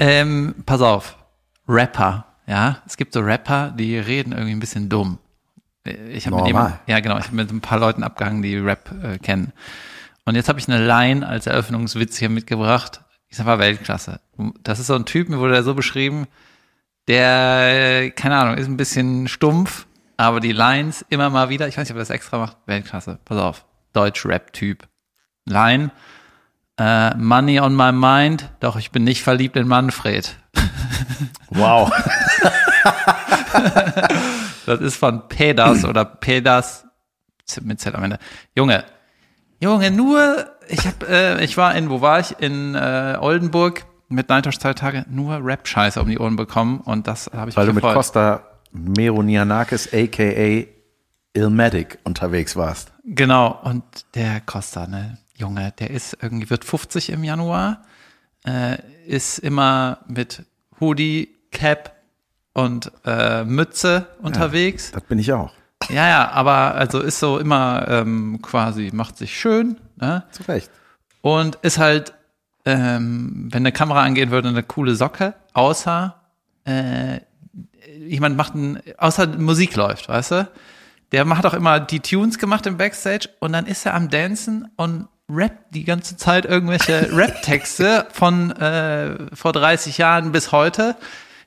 Ähm, pass auf, Rapper, ja, es gibt so Rapper, die reden irgendwie ein bisschen dumm. Ich habe mit jemand, ja genau, ich habe mit ein paar Leuten abgehangen, die Rap äh, kennen. Und jetzt habe ich eine Line als Eröffnungswitz hier mitgebracht. Ich sag mal Weltklasse. Das ist so ein Typ, mir wurde er so beschrieben, der, keine Ahnung, ist ein bisschen stumpf, aber die Lines immer mal wieder, ich weiß nicht, ob er das extra macht, Weltklasse. Pass auf, Deutsch-Rap-Typ. Line, äh, Money on my mind, doch ich bin nicht verliebt in Manfred. Wow. Das ist von Pedas oder Pedas mit Z am Ende. Junge, Junge, nur ich hab, äh, ich war in, wo war ich? In äh, Oldenburg mit Nightosh zwei Tage nur Rap-Scheiße um die Ohren bekommen und das habe ich Weil du mit. Costa Meronianakis, a.k.a. Ilmatic, unterwegs warst. Genau, und der Costa, ne, Junge, der ist irgendwie, wird 50 im Januar, äh, ist immer mit Hoodie, Cap und äh, Mütze unterwegs. Das bin ich auch. Ja, ja, aber also ist so immer ähm, quasi, macht sich schön, ne? Zu Recht. Und ist halt, ähm, wenn eine Kamera angehen würde, eine coole Socke, außer äh, jemand macht ein, außer Musik läuft, weißt du? Der macht auch immer die Tunes gemacht im Backstage und dann ist er am Dancen und rappt die ganze Zeit irgendwelche Rap-Texte von äh, vor 30 Jahren bis heute.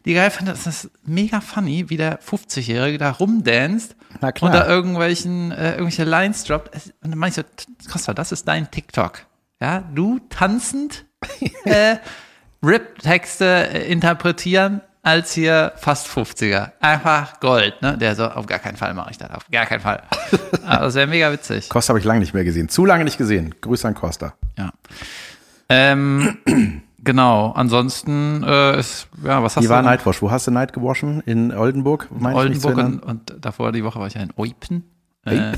Die geil fand, das ist mega funny, wie der 50-Jährige da rumdanzt und da irgendwelchen, äh, irgendwelche Lines droppt. Und dann meine ich so, Costa, das ist dein TikTok. Ja, du tanzend äh, Rip-Texte äh, interpretieren als hier fast 50er. Einfach Gold, ne? Der so, auf gar keinen Fall mache ich das, auf gar keinen Fall. Aber das wäre mega witzig. Costa habe ich lange nicht mehr gesehen. Zu lange nicht gesehen. Grüße an Costa. Ja. Ähm, genau, ansonsten äh, ist, ja, was hast Wie du? war noch? Nightwash? Wo hast du Night gewaschen? In Oldenburg? Meine Oldenburg und, und davor die Woche war ich ja in Eupen. Äh,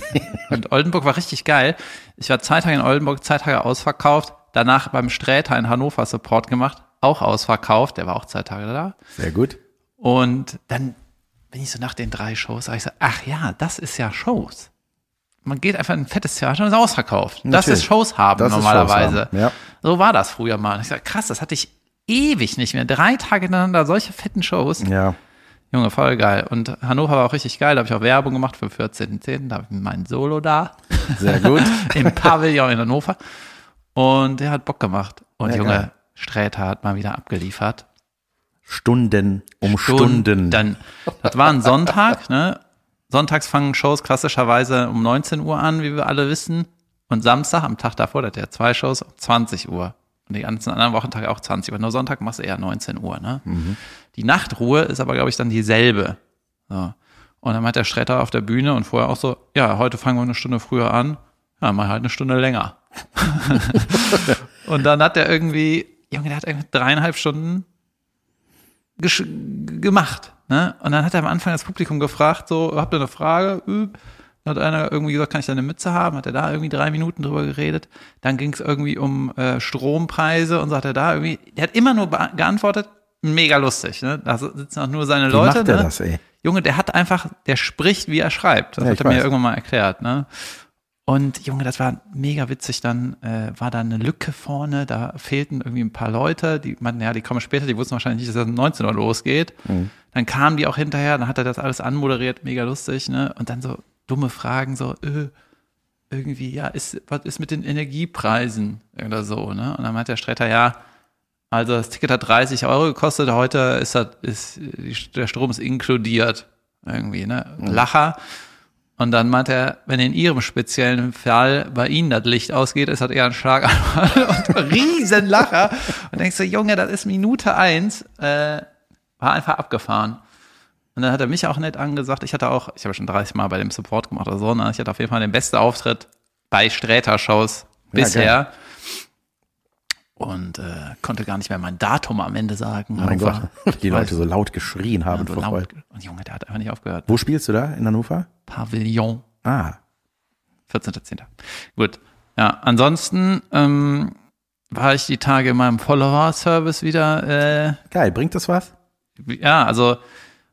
und Oldenburg war richtig geil. Ich war zwei Tage in Oldenburg, zwei Tage ausverkauft. Danach beim Sträter in Hannover Support gemacht, auch ausverkauft. Der war auch zwei Tage da. Sehr gut. Und dann bin ich so nach den drei Shows, ich so, ach ja, das ist ja Shows. Man geht einfach in ein fettes Theater und ist ausverkauft. Das Natürlich. ist Shows haben Das normalerweise. Shows haben, ja. So war das früher mal. Und ich sag, krass, das hatte ich ewig nicht mehr. Drei Tage hintereinander solche fetten Shows. Ja. Junge, voll geil. Und Hannover war auch richtig geil. Da habe ich auch Werbung gemacht für 14.10. Da habe ich mein Solo da. Sehr gut. Im Pavillon in Hannover. Und der hat Bock gemacht. Und Ja, Junge, geil. Sträter hat mal wieder abgeliefert. Stunden um Stunden. Dann, das war ein Sonntag, ne? Sonntags fangen Shows klassischerweise um 19 Uhr an, wie wir alle wissen. Und Samstag, am Tag davor, der hat ja zwei Shows, um 20 Uhr. Und die ganzen anderen Wochentage auch 20 Uhr. Nur Sonntag machst du eher 19 Uhr, ne? Die Nachtruhe ist aber, glaube ich, dann dieselbe. So. Und dann hat der Schretter auf der Bühne und vorher auch so, ja, heute fangen wir eine Stunde früher an. Ja, mal halt eine Stunde länger. und dann hat der irgendwie, Junge, der hat irgendwie dreieinhalb Stunden gemacht. Ne? Und dann hat er am Anfang das Publikum gefragt, so, habt ihr eine Frage? Üb. Dann hat einer irgendwie gesagt, kann ich da eine Mütze haben? Hat er da irgendwie drei Minuten drüber geredet. Dann ging es irgendwie um äh, Strompreise und so hat er da irgendwie, der hat immer nur geantwortet, mega lustig. Ne? Da sitzen auch nur seine Wie Leute. macht der ne? das, ey? Junge, der hat einfach, der spricht, wie er schreibt. Das Ja, hat er mir weiß. irgendwann mal erklärt, ne? Und Junge, das war mega witzig. Dann äh, war da eine Lücke vorne, da fehlten irgendwie ein paar Leute, die meinten, ja, die kommen später, die wussten wahrscheinlich nicht, dass das um 19 Uhr losgeht. Mhm. Dann kamen die auch hinterher, dann hat er das alles anmoderiert, mega lustig, ne? Und dann so dumme Fragen, so, äh, irgendwie, ja, ist, was ist mit den Energiepreisen oder so, ne? Und dann meint der Stretter, ja, also das Ticket hat 30 Euro gekostet, heute ist, das, ist der Strom ist inkludiert. Irgendwie, ne? Lacher. Und dann meint er, wenn in Ihrem speziellen Fall bei Ihnen das Licht ausgeht, ist das eher ein Schlaganfall und ein Riesenlacher. Und denkst du, Junge, das ist Minute eins, äh, war einfach abgefahren. Und dann hat er mich auch nett angesagt. Ich hatte auch, ich habe schon 30 Mal bei dem Support gemacht oder so, ne? ich hatte auf jeden Fall den besten Auftritt bei Sträter-Shows bisher. Und äh, konnte gar nicht mehr mein Datum am Ende sagen. Mein Hannover. Gott, die Leute so laut geschrien haben und, vor laut, und Junge, der hat einfach nicht aufgehört. Wo spielst du da? In Hannover? Pavillon, Ah, 14.10. Gut. Ja, ansonsten ähm, war ich die Tage in meinem Follower-Service wieder. Äh, geil. Bringt das was? ja, also,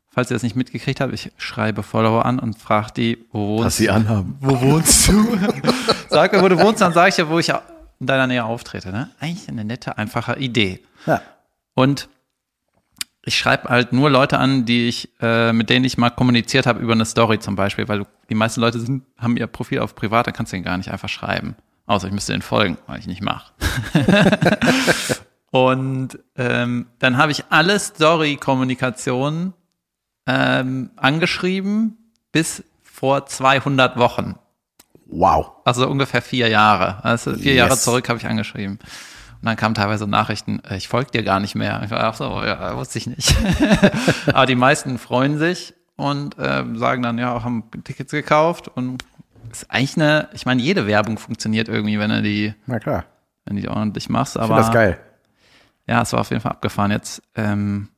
falls ihr das nicht mitgekriegt habt, ich schreibe Follower an und frage die, wo wohnst Was sie anhaben. Wo wohnst du? Sag mir, wo du wohnst, dann sage ich ja, wo ich in deiner Nähe auftrete. Ne? Eigentlich eine nette, einfache Idee. Ja. Und ich schreibe halt nur Leute an, die ich, äh, mit denen ich mal kommuniziert habe über eine Story zum Beispiel, weil du, die meisten Leute sind, haben ihr Profil auf privat, dann kannst du den gar nicht einfach schreiben. Außer ich müsste den folgen, weil ich nicht mache. Und ähm, dann habe ich alle Story-Kommunikationen ähm, angeschrieben bis vor 200 Wochen. Wow. Also ungefähr vier Jahre. Also vier Yes. Jahre zurück habe ich angeschrieben. Und dann kamen teilweise Nachrichten, äh, ich folge dir gar nicht mehr. Ich war, ach so, ja, wusste ich nicht. Aber die meisten freuen sich und äh, sagen dann, ja, haben Tickets gekauft. Und ist eigentlich eine, ich meine, jede Werbung funktioniert irgendwie, wenn du die, Na klar. wenn du die ordentlich machst. Ich Aber finde das geil. ja, es war auf jeden Fall abgefahren. Jetzt ähm,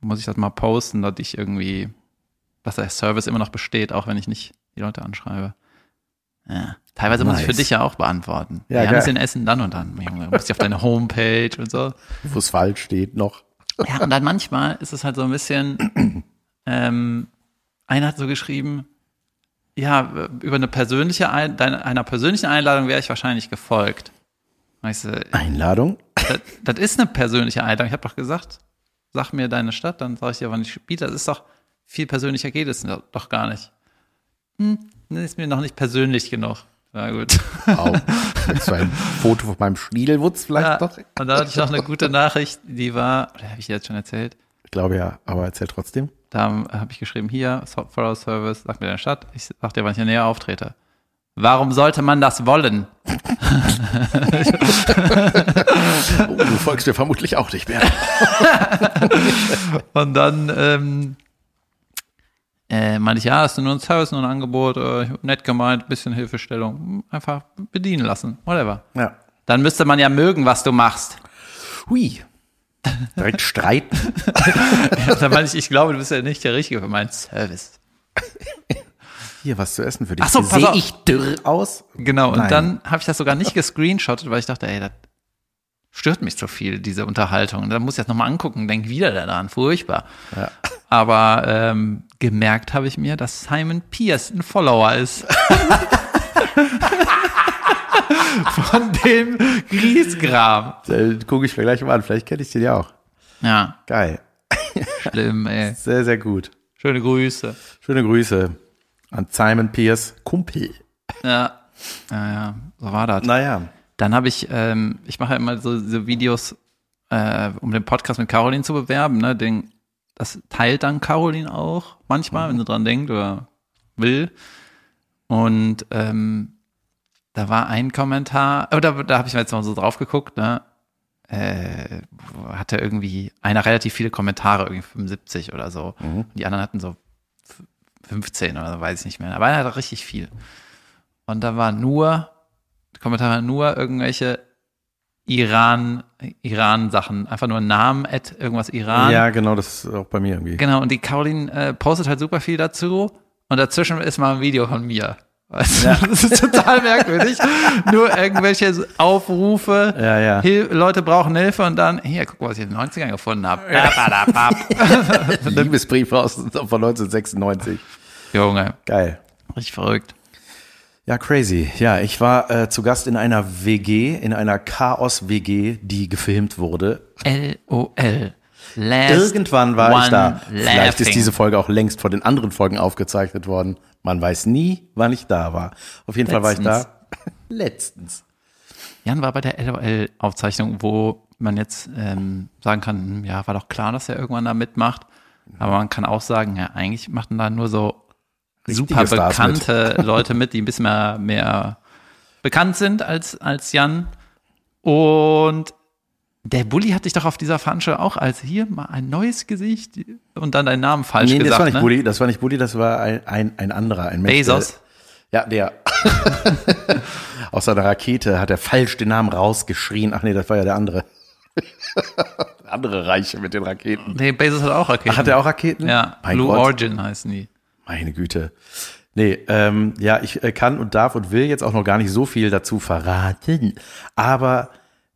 muss ich das mal posten, dass ich irgendwie, dass der Service immer noch besteht, auch wenn ich nicht die Leute anschreibe. Ja. Teilweise muss ich für Nice. dich ja auch beantworten. Ja, Wir haben geil. es in Essen dann und dann. Junge, du musst ja auf deine Homepage und so. Wo es falsch steht noch. Ja, und dann manchmal ist es halt so ein bisschen, ähm, einer hat so geschrieben, ja, über eine persönliche, Ein einer persönlichen Einladung wäre ich wahrscheinlich gefolgt. Weißt du, Einladung? das, das ist eine persönliche Einladung. Ich habe doch gesagt, sag mir deine Stadt, dann sage ich dir, wann ich spiele. Das ist doch viel persönlicher geht es doch gar nicht. Hm, ist mir noch nicht persönlich genug. Na gut. Au. Jetzt so ein Foto von meinem Schniedelwutz vielleicht Ja, doch? und da hatte ich noch eine gute Nachricht, die war, habe ich dir jetzt schon erzählt? Ich glaube ja, aber erzähl trotzdem. Da habe ich geschrieben, hier, Follow Service, sag mir deine Stadt, ich sag dir, wann ich hier näher auftrete. Warum sollte man das wollen? Oh, du folgst mir vermutlich auch nicht mehr. Und dann ähm, äh, meinte ich, ja, hast du nur ein Service, nur ein Angebot, äh, nett gemeint, bisschen Hilfestellung, einfach bedienen lassen, whatever. Ja. Dann müsste man ja mögen, was du machst. Hui. Direkt streiten. Ja, dann meinte ich, ich glaube, du bist ja nicht der Richtige für meinen Service. Hier was zu essen für dich. Ach so, Sehe ich dürr aus? Genau, und Nein. dann habe ich das sogar nicht gescreenshottet, weil ich dachte, ey, das stört mich so viel, diese Unterhaltung. Da muss ich das nochmal angucken, denk wieder daran, furchtbar. Ja. Aber ähm, gemerkt habe ich mir, dass Simon Pierce ein Follower ist. Von dem Griesgram. Äh, Gucke ich mir gleich mal an. Vielleicht kenne ich den ja auch. Ja, Geil. schlimm, ey. Sehr, sehr gut. Schöne Grüße. Schöne Grüße an Simon Pierce, Kumpel. Ja, ja, ja so war das. Naja. Dann habe ich, ähm, ich mache ja immer so, so Videos, äh, um den Podcast mit Caroline zu bewerben. Ne? Den, das teilt dann Caroline auch manchmal, wenn sie dran denkt oder will. Und ähm, da war ein Kommentar, oder da habe ich mir jetzt mal so drauf geguckt, ne? Äh, hatte irgendwie einer relativ viele Kommentare, irgendwie 75 oder so. Und die anderen hatten so f- 15 oder so, weiß ich nicht mehr. Aber einer hatte richtig viel. Und da war nur, Kommentare nur irgendwelche Iran, Iran-Sachen. Einfach nur Namen, at irgendwas Iran. Ja, genau, das ist auch bei mir irgendwie. Genau, und die Caroline äh, postet halt super viel dazu. Und dazwischen ist mal ein Video von mir. Weißt du? Das ist total merkwürdig. Nur irgendwelche Aufrufe. Ja, ja. Hil Leute brauchen Hilfe und dann, hier, guck mal, was ich in den 90ern gefunden habe. Liebesbrief aus von 1996. Junge, Geil. richtig verrückt. Ja, crazy. Ja, ich war äh, zu Gast in einer WG, in einer Chaos-WG, die gefilmt wurde. LOL. Last Irgendwann war ich da. Vielleicht ist laughing. diese Folge auch längst vor den anderen Folgen aufgezeichnet worden. Man weiß nie, wann ich da war. Auf jeden Fall war ich da. Letztens. Jan war bei der LOL-Aufzeichnung, wo man jetzt ähm, sagen kann, hm, ja, war doch klar, dass er irgendwann da mitmacht. Aber man kann auch sagen, ja, eigentlich machten da nur so super Stars bekannte Leute mit, die ein bisschen mehr, mehr bekannt sind als, als Jan. Und der Bulli hat dich doch auf dieser Veranstaltung auch als hier mal ein neues Gesicht und dann deinen Namen falsch Nee, gesagt. das war nicht ne? Bulli, das war nicht Bulli, das war ein, ein, ein anderer, ein Mensch. der- Bezos. Ja, der. Aus seiner Rakete hat er falsch den Namen rausgeschrien. Ach nee, das war ja der andere. der andere Reiche mit den Raketen. Nee, Bezos hat auch Raketen. Ach, hat er auch Raketen? Ja, Mein Blue Gott. Origin heißen die. Meine Güte. Nee, ähm, ja, ich äh, kann und darf und will jetzt auch noch gar nicht so viel dazu verraten. Aber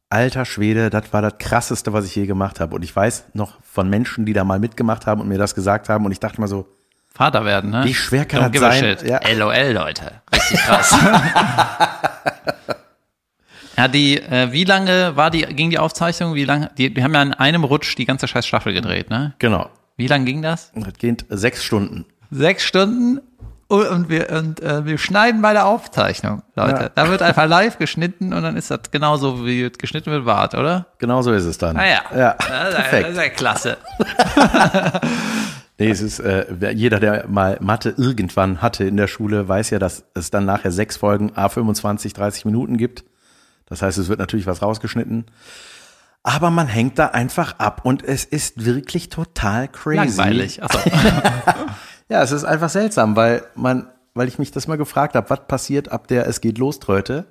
alter Schwede, das war das krasseste, was ich je gemacht habe. Und ich weiß noch von Menschen, die da mal mitgemacht haben und mir das gesagt haben. Und ich dachte mal so, Vater werden, ne? Wie schwer kann Don't das sein? Ja. LOL, Leute. Richtig krass. ja, die, äh, wie lange war die, ging die Aufzeichnung? Wie lange? Die, die haben ja in einem Rutsch die ganze scheiß Staffel gedreht, ne? Genau. Wie lang ging das? Das geht sechs Stunden. Sechs Stunden und, wir, und, äh, wir schneiden bei der Aufzeichnung, Leute. Ja. Da wird einfach live geschnitten und dann ist das genauso, wie geschnitten wird, wart, oder? Genau so ist es dann. Ah ja. Ja, Das ist, das perfekt. ist ja klasse. Nee, es ist, äh, jeder, der mal Mathe irgendwann hatte in der Schule, weiß ja, dass es dann nachher sechs Folgen A 25, 30 Minuten gibt. Das heißt, es wird natürlich was rausgeschnitten. Aber man hängt da einfach ab und es ist wirklich total crazy. Langweilig. Also, Ja, es ist einfach seltsam, weil man, weil ich mich das mal gefragt habe, was passiert ab der Es geht los Tröte.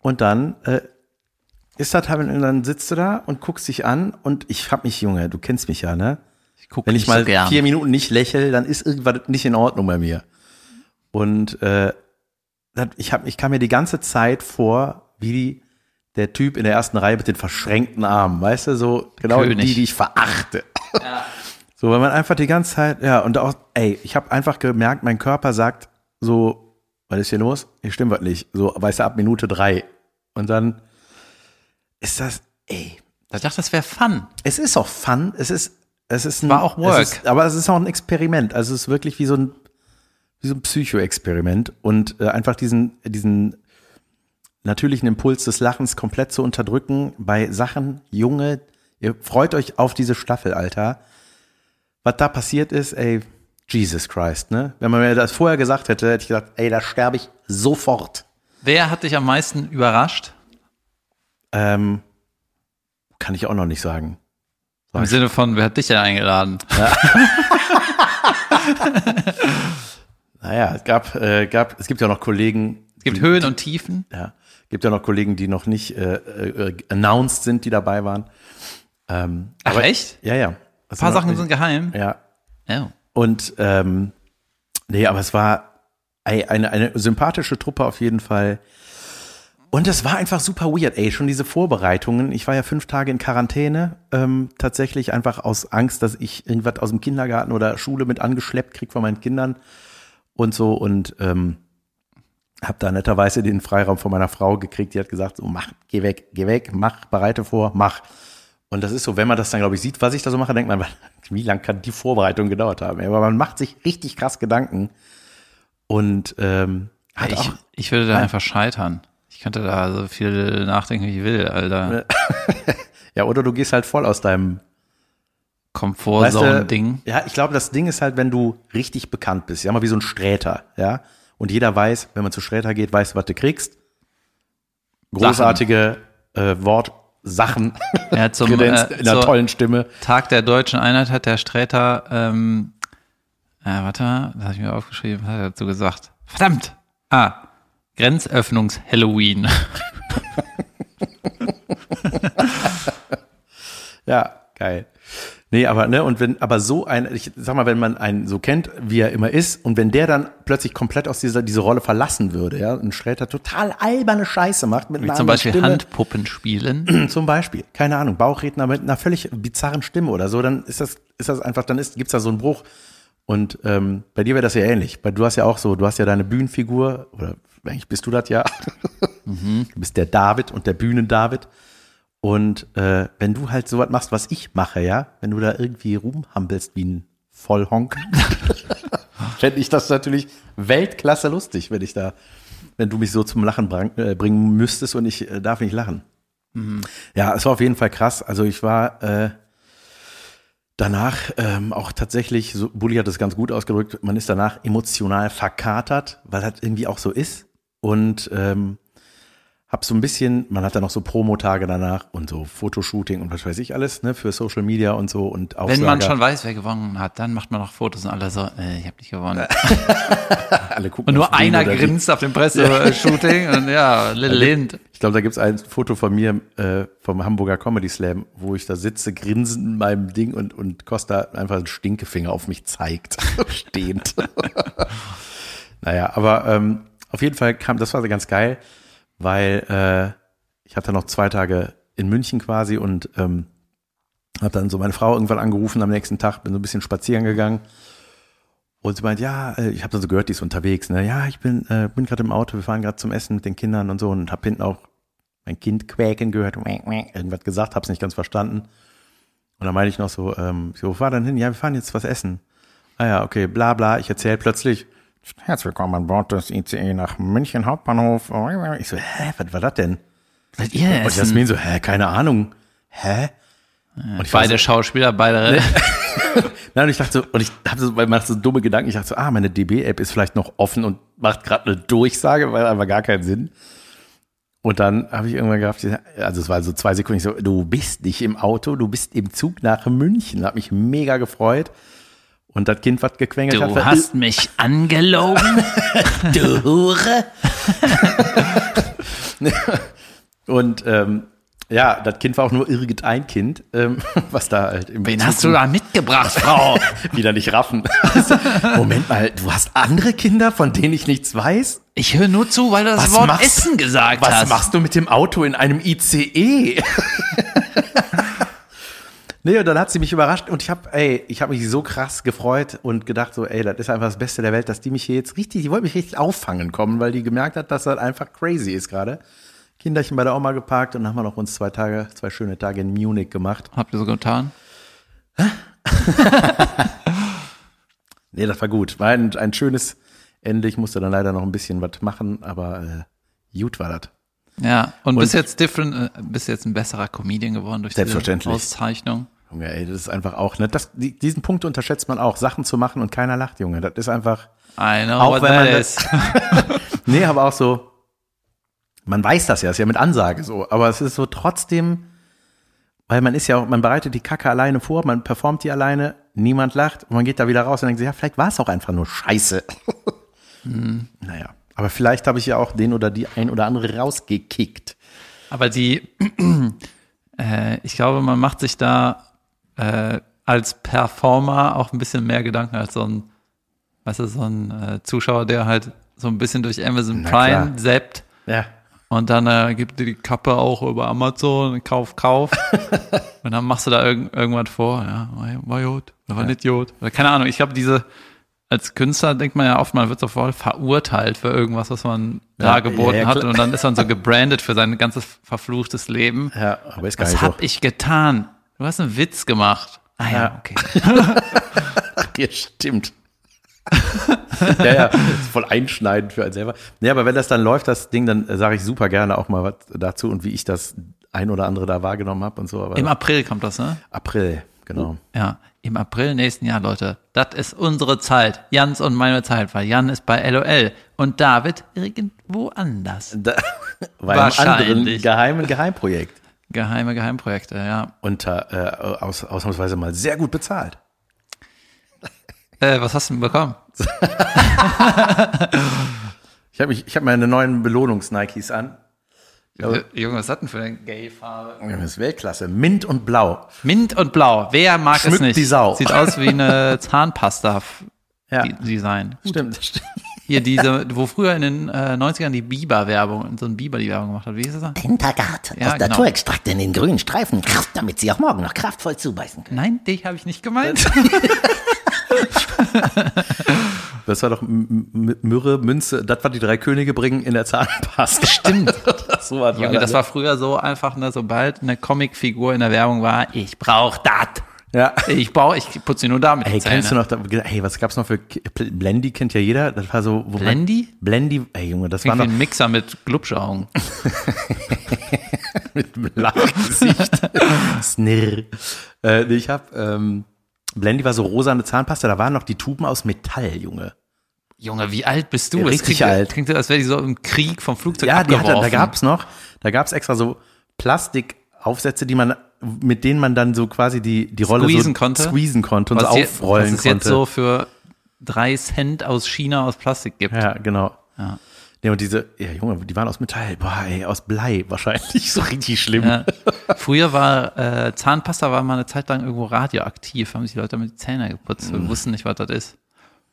Und dann äh, ist das halt, und dann sitzt du da und guckst dich an und ich hab mich, Junge, du kennst mich ja, ne? ich gucke Wenn ich mal so gern. vier Minuten nicht lächel, dann ist irgendwas nicht in Ordnung bei mir. Und äh, ich, hab, ich kam mir die ganze Zeit vor, wie die, der Typ in der ersten Reihe mit den verschränkten Armen, weißt du, so genau König. die, die ich verachte. So, weil man einfach die ganze Zeit, ja, und auch, ey, ich habe einfach gemerkt, mein Körper sagt so, was ist hier los? Hier stimmt was nicht. So, weißt du, ab Minute drei. Und dann ist das, ey, Ich dachte, das wäre Fun. es ist auch Fun, es ist, es ist ein, War auch Work. Es ist, aber es ist auch ein Experiment. Also es ist wirklich wie so ein, wie so ein Psycho-Experiment und äh, einfach diesen, diesen natürlichen Impuls des Lachens komplett zu unterdrücken bei Sachen, Junge, ihr freut euch auf diese Staffel, Alter. Was da passiert ist, ey, Jesus Christ, ne? Wenn man mir das vorher gesagt hätte, hätte ich gesagt, ey, da sterbe ich sofort. Wer hat dich am meisten überrascht? Ähm, kann ich auch noch nicht sagen. Im Sinne von, wer hat dich denn eingeladen? Naja, es gab, äh, gab, es gibt ja noch Kollegen, Es gibt Höhen und Tiefen. Ja, gibt ja noch Kollegen, die noch nicht äh, äh, announced sind, die dabei waren. Ähm, Ach, aber- echt? Ja, ja. Ein paar Sachen sind geheim. Ja. Ja. Und ähm, nee, aber es war eine, eine sympathische Truppe auf jeden Fall. Und es war einfach super weird, ey, schon diese Vorbereitungen. Ich war ja fünf Tage in Quarantäne, ähm, tatsächlich einfach aus Angst, dass ich irgendwas aus dem Kindergarten oder Schule mit angeschleppt krieg von meinen Kindern und so. Und ähm, habe da netterweise den Freiraum von meiner Frau gekriegt. Die hat gesagt, so mach, geh weg, geh weg, mach, bereite vor, mach. Und das ist so, wenn man das dann, glaube ich, sieht, was ich da so mache, denkt man, wie lang kann die Vorbereitung gedauert haben? Aber man macht sich richtig krass Gedanken. Und ähm, hat Ich, auch, ich würde da einfach scheitern. Ich könnte da so viel nachdenken, wie ich will, Alter. ja, oder du gehst halt voll aus deinem weißt Komfortzone-Ding. du, Ja, ich glaube, das Ding ist halt, wenn du richtig bekannt bist, ja, mal wie so ein Sträter, ja. Und jeder weiß, wenn man zu Sträter geht, weiß, was du kriegst. Großartige äh, Wortsachen Ja, zum, kredenzt äh, in einer tollen Stimme. Tag der deutschen Einheit hat der Sträter, ähm, äh, warte mal, das habe ich mir aufgeschrieben, was hat er dazu gesagt? Verdammt! Ah, Grenzöffnungs-Halloween. Ja, geil. Nee, aber, ne, und wenn, aber so ein, ich sag mal, wenn man einen so kennt, wie er immer ist, und wenn der dann plötzlich komplett aus dieser, diese Rolle verlassen würde, ja, und Sträter total alberne Scheiße macht mit Wie einer zum Beispiel Stimme, Handpuppen spielen. zum Beispiel, keine Ahnung, Bauchredner mit einer völlig bizarren Stimme oder so, dann ist das, ist das einfach, dann ist, gibt's da so einen Bruch. Und ähm, bei dir wäre das ja ähnlich. Weil du hast ja auch so, du hast ja deine Bühnenfigur, oder eigentlich bist du das ja. Du bist der David und der Bühnen-David. Und äh, wenn du halt sowas machst, was ich mache, ja, wenn du da irgendwie rumhampelst wie ein Vollhonk, fände ich das natürlich Weltklasse lustig, wenn ich da, wenn du mich so zum Lachen äh, bringen müsstest und ich äh, darf nicht lachen. Ja, es war auf jeden Fall krass. Also ich war äh, danach ähm, auch tatsächlich, so, Bulli hat es ganz gut ausgedrückt, man ist danach emotional verkatert, weil das irgendwie auch so ist. Und ähm, hab so ein bisschen, man hat dann noch so Promotage danach und so Fotoshooting und was weiß ich alles, ne, für Social Media und so und Wenn man Aufsager. schon weiß, wer gewonnen hat, dann macht man noch Fotos und alle so, äh, ich habe nicht gewonnen. alle gucken Und nur einer grinst auf dem Presse-Shooting und ja, Little Lind. Ich glaube, da gibt's ein Foto von mir äh, vom Hamburger Comedy Slam, wo ich da sitze, grinsend in meinem Ding und, und Costa einfach einen Stinkefinger auf mich zeigt, stehend. naja, aber ähm, auf jeden Fall kam, das war ganz geil, weil äh, ich hatte noch zwei Tage in München quasi und ähm, habe dann so meine Frau irgendwann angerufen am nächsten Tag, bin so ein bisschen spazieren gegangen und sie meint, ja, äh, ich habe dann so gehört, die ist unterwegs. Ne? Ja, ich bin, äh, bin gerade im Auto, wir fahren gerade zum Essen mit den Kindern und so und hab hinten auch mein Kind quäken gehört, irgendwas gesagt, hab's nicht ganz verstanden. Und dann meine ich noch so, ähm, so, wo fahr dann hin? Ja, wir fahren jetzt was essen. Ah ja, okay, bla bla. Ich erzähle plötzlich, herzlich willkommen an Bord des ICE nach München Hauptbahnhof. Ich so, hä, was war das denn? Seid ihr Und Jasmin so, hä, keine Ahnung. Hä? und ich war Beide Schauspieler, beide. Nein, und ich dachte so, und ich habe so, weil man hat so dumme Gedanken, ich dachte so, ah, meine DB-App ist vielleicht noch offen und macht gerade eine Durchsage, weil einfach gar keinen Sinn. Und dann habe ich irgendwann gedacht, also es war so zwei Sekunden, ich so, du bist nicht im Auto, du bist im Zug nach München. Hat mich mega gefreut. Und das Kind, was gequengelt hat, Du hast mich angelogen. du Hure. und ähm, ja, das Kind war auch nur irgendein Kind, ähm, was da halt im Wen Zug hast du da mitgebracht, Frau? wieder nicht raffen. Moment mal, du hast andere Kinder, von denen ich nichts weiß? Ich höre nur zu, weil du das Was Wort machst- Essen gesagt Was hast. machst du mit dem Auto in einem ICE? Nee, und dann hat sie mich überrascht und ich habe, ey, ich habe mich so krass gefreut und gedacht so, ey, das ist einfach das Beste der Welt, dass die mich hier jetzt richtig, die wollte mich richtig auffangen kommen, weil die gemerkt hat, dass das einfach crazy ist gerade. Kinderchen bei der Oma geparkt und dann haben wir noch uns zwei Tage, zwei schöne Tage in Munich gemacht. Habt ihr so getan? Nee, das war gut. War ein, ein schönes Ende. Ich musste dann leider noch ein bisschen was machen, aber äh, gut war das. Ja, und, Und- bist jetzt different, äh, bist jetzt ein besserer Comedian geworden durch diese Selbstverständlich. Auszeichnung. Junge, ey, das ist einfach auch, ne, das, die, diesen Punkt unterschätzt man auch, Sachen zu machen und keiner lacht, Junge. Das ist einfach, I know Auch what wenn that man is. nee, aber auch so, man weiß das ja, ist ja mit Ansage so, aber es ist so trotzdem, weil man ist ja auch, man bereitet die Kacke alleine vor, man performt die alleine, niemand lacht und man geht da wieder raus und denkt sich, ja, vielleicht war es auch einfach nur Scheiße. Naja, aber vielleicht habe ich ja auch den oder die ein oder andere rausgekickt. Aber die, äh, ich glaube, man macht sich da äh, als Performer auch ein bisschen mehr Gedanken als so ein, weißt du, so ein äh, Zuschauer, der halt so ein bisschen durch Amazon Na Prime klar. zappt Ja, und dann äh, gibt dir die Kappe auch über Amazon, Kauf, Kauf. und dann machst du da irg irgendwas vor, ja, war, oder war nicht gut. Oder keine Ahnung, ich glaube, diese, als Künstler denkt man ja oft, man wird so voll verurteilt für irgendwas, was man Ja, dargeboten ja, ja, hat. Und dann ist man so gebrandet für sein ganzes verfluchtes Leben. ja, aber ist gar Was nicht so. hab ich getan? Du hast einen Witz gemacht. Ah ja, Ja. okay. Ja, stimmt. ja, ja, ist voll einschneidend für einen selber. Nee, aber wenn das dann läuft, das Ding, dann sage ich super gerne auch mal was dazu und wie ich das ein oder andere da wahrgenommen habe und so. Aber Im April kommt das, ne? April, genau. Ja, im April nächsten Jahr, Leute. Das ist unsere Zeit. Jans und meine Zeit, weil Jan ist bei LOL und David irgendwo anders. Da, bei einem anderen geheimen Geheimprojekt. Geheime Geheimprojekte, ja. Und äh, aus, ausnahmsweise mal sehr gut bezahlt. Äh, was hast du denn bekommen? Ich habe hab meine neuen Belohnungs-Nikes an. Äh, Junge, was das denn für eine Gay-Farbe? Das ist Weltklasse. Mint und Blau. Mint und Blau. Wer mag es Schmückt nicht? die Sau. Sieht aus wie eine Zahnpasta. Ja. Design. Stimmt, das stimmt. Hier diese, wo früher in den äh, 90ern die Biber-Werbung, so ein Biber die Werbung gemacht hat. Wie hieß das? Pentagard Ja, aus genau. Naturextrakt in den grünen Streifen, damit sie auch morgen noch kraftvoll zubeißen können. Nein, dich habe ich nicht gemeint. Das war doch M- M- Myrrhe, Münze, das, was die drei Könige bringen in der Zahnpasta. Stimmt. so was Junge, das war früher so einfach, ne, sobald eine Comicfigur in der Werbung war, ich brauch das. Ja. Ich brauche, ich putze nur damit Hey, kennst du noch, hey, was gab's noch für, Blendy kennt ja jeder, das war so, wo man- Blendy? Blendy, ey Junge, das war Irgendwie noch ein Mixer mit Glubschaugen. mit Lachgesicht. Snirr. Äh, ich hab, ähm, Blendy war so rosane Zahnpasta, da waren noch die Tuben aus Metall, Junge. Junge, wie alt bist du? Ja, richtig klingt, alt. Klingt, als wäre die so im Krieg vom Flugzeug Ja, abgeworfen. da gab's noch, da gab's extra so Plastikaufsätze, die man, mit denen man dann so quasi die, die Rolle Squeezen so konnte? squeezen konnte und was so aufrollen was es konnte. jetzt so für drei Cent aus China aus Plastik gibt. Ja, genau. Ja. Nee, und diese, ja, Junge, die waren aus Metall, boah, ey, aus Blei wahrscheinlich, so richtig schlimm. Ja. Früher war äh, Zahnpasta war mal eine Zeit lang irgendwo radioaktiv, haben sich die Leute damit die Zähne geputzt, Mhm. wir wussten nicht, was das ist.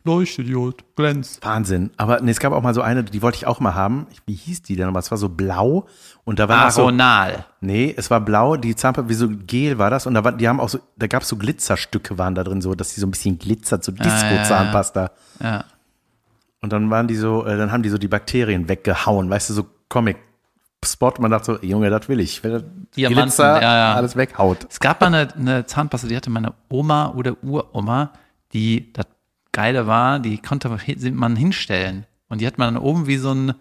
Leuchtidiot, glänzt. Wahnsinn. Aber nee, es gab auch mal so eine, die wollte ich auch mal haben. Wie hieß die denn? Aber es war so blau und da war auch so, Aronal. nee, es war blau, die Zahnpasta, wie so Gel war das und da war, die haben auch so, da gab es so Glitzerstücke waren da drin, so, dass die so ein bisschen glitzert, so ja, ja. Disco-Zahnpasta. Ja. Und dann waren die so, äh, dann haben die so die Bakterien weggehauen, weißt du, so Comic, Spot. Man dachte so, Junge, das will ich. Wenn Diamanten, Glitzer ja, ja. alles weghaut. Es gab mal eine, eine Zahnpasta, die hatte meine Oma oder Uroma, die das Geile war, die konnte man hinstellen. Und die hat man dann oben wie so ein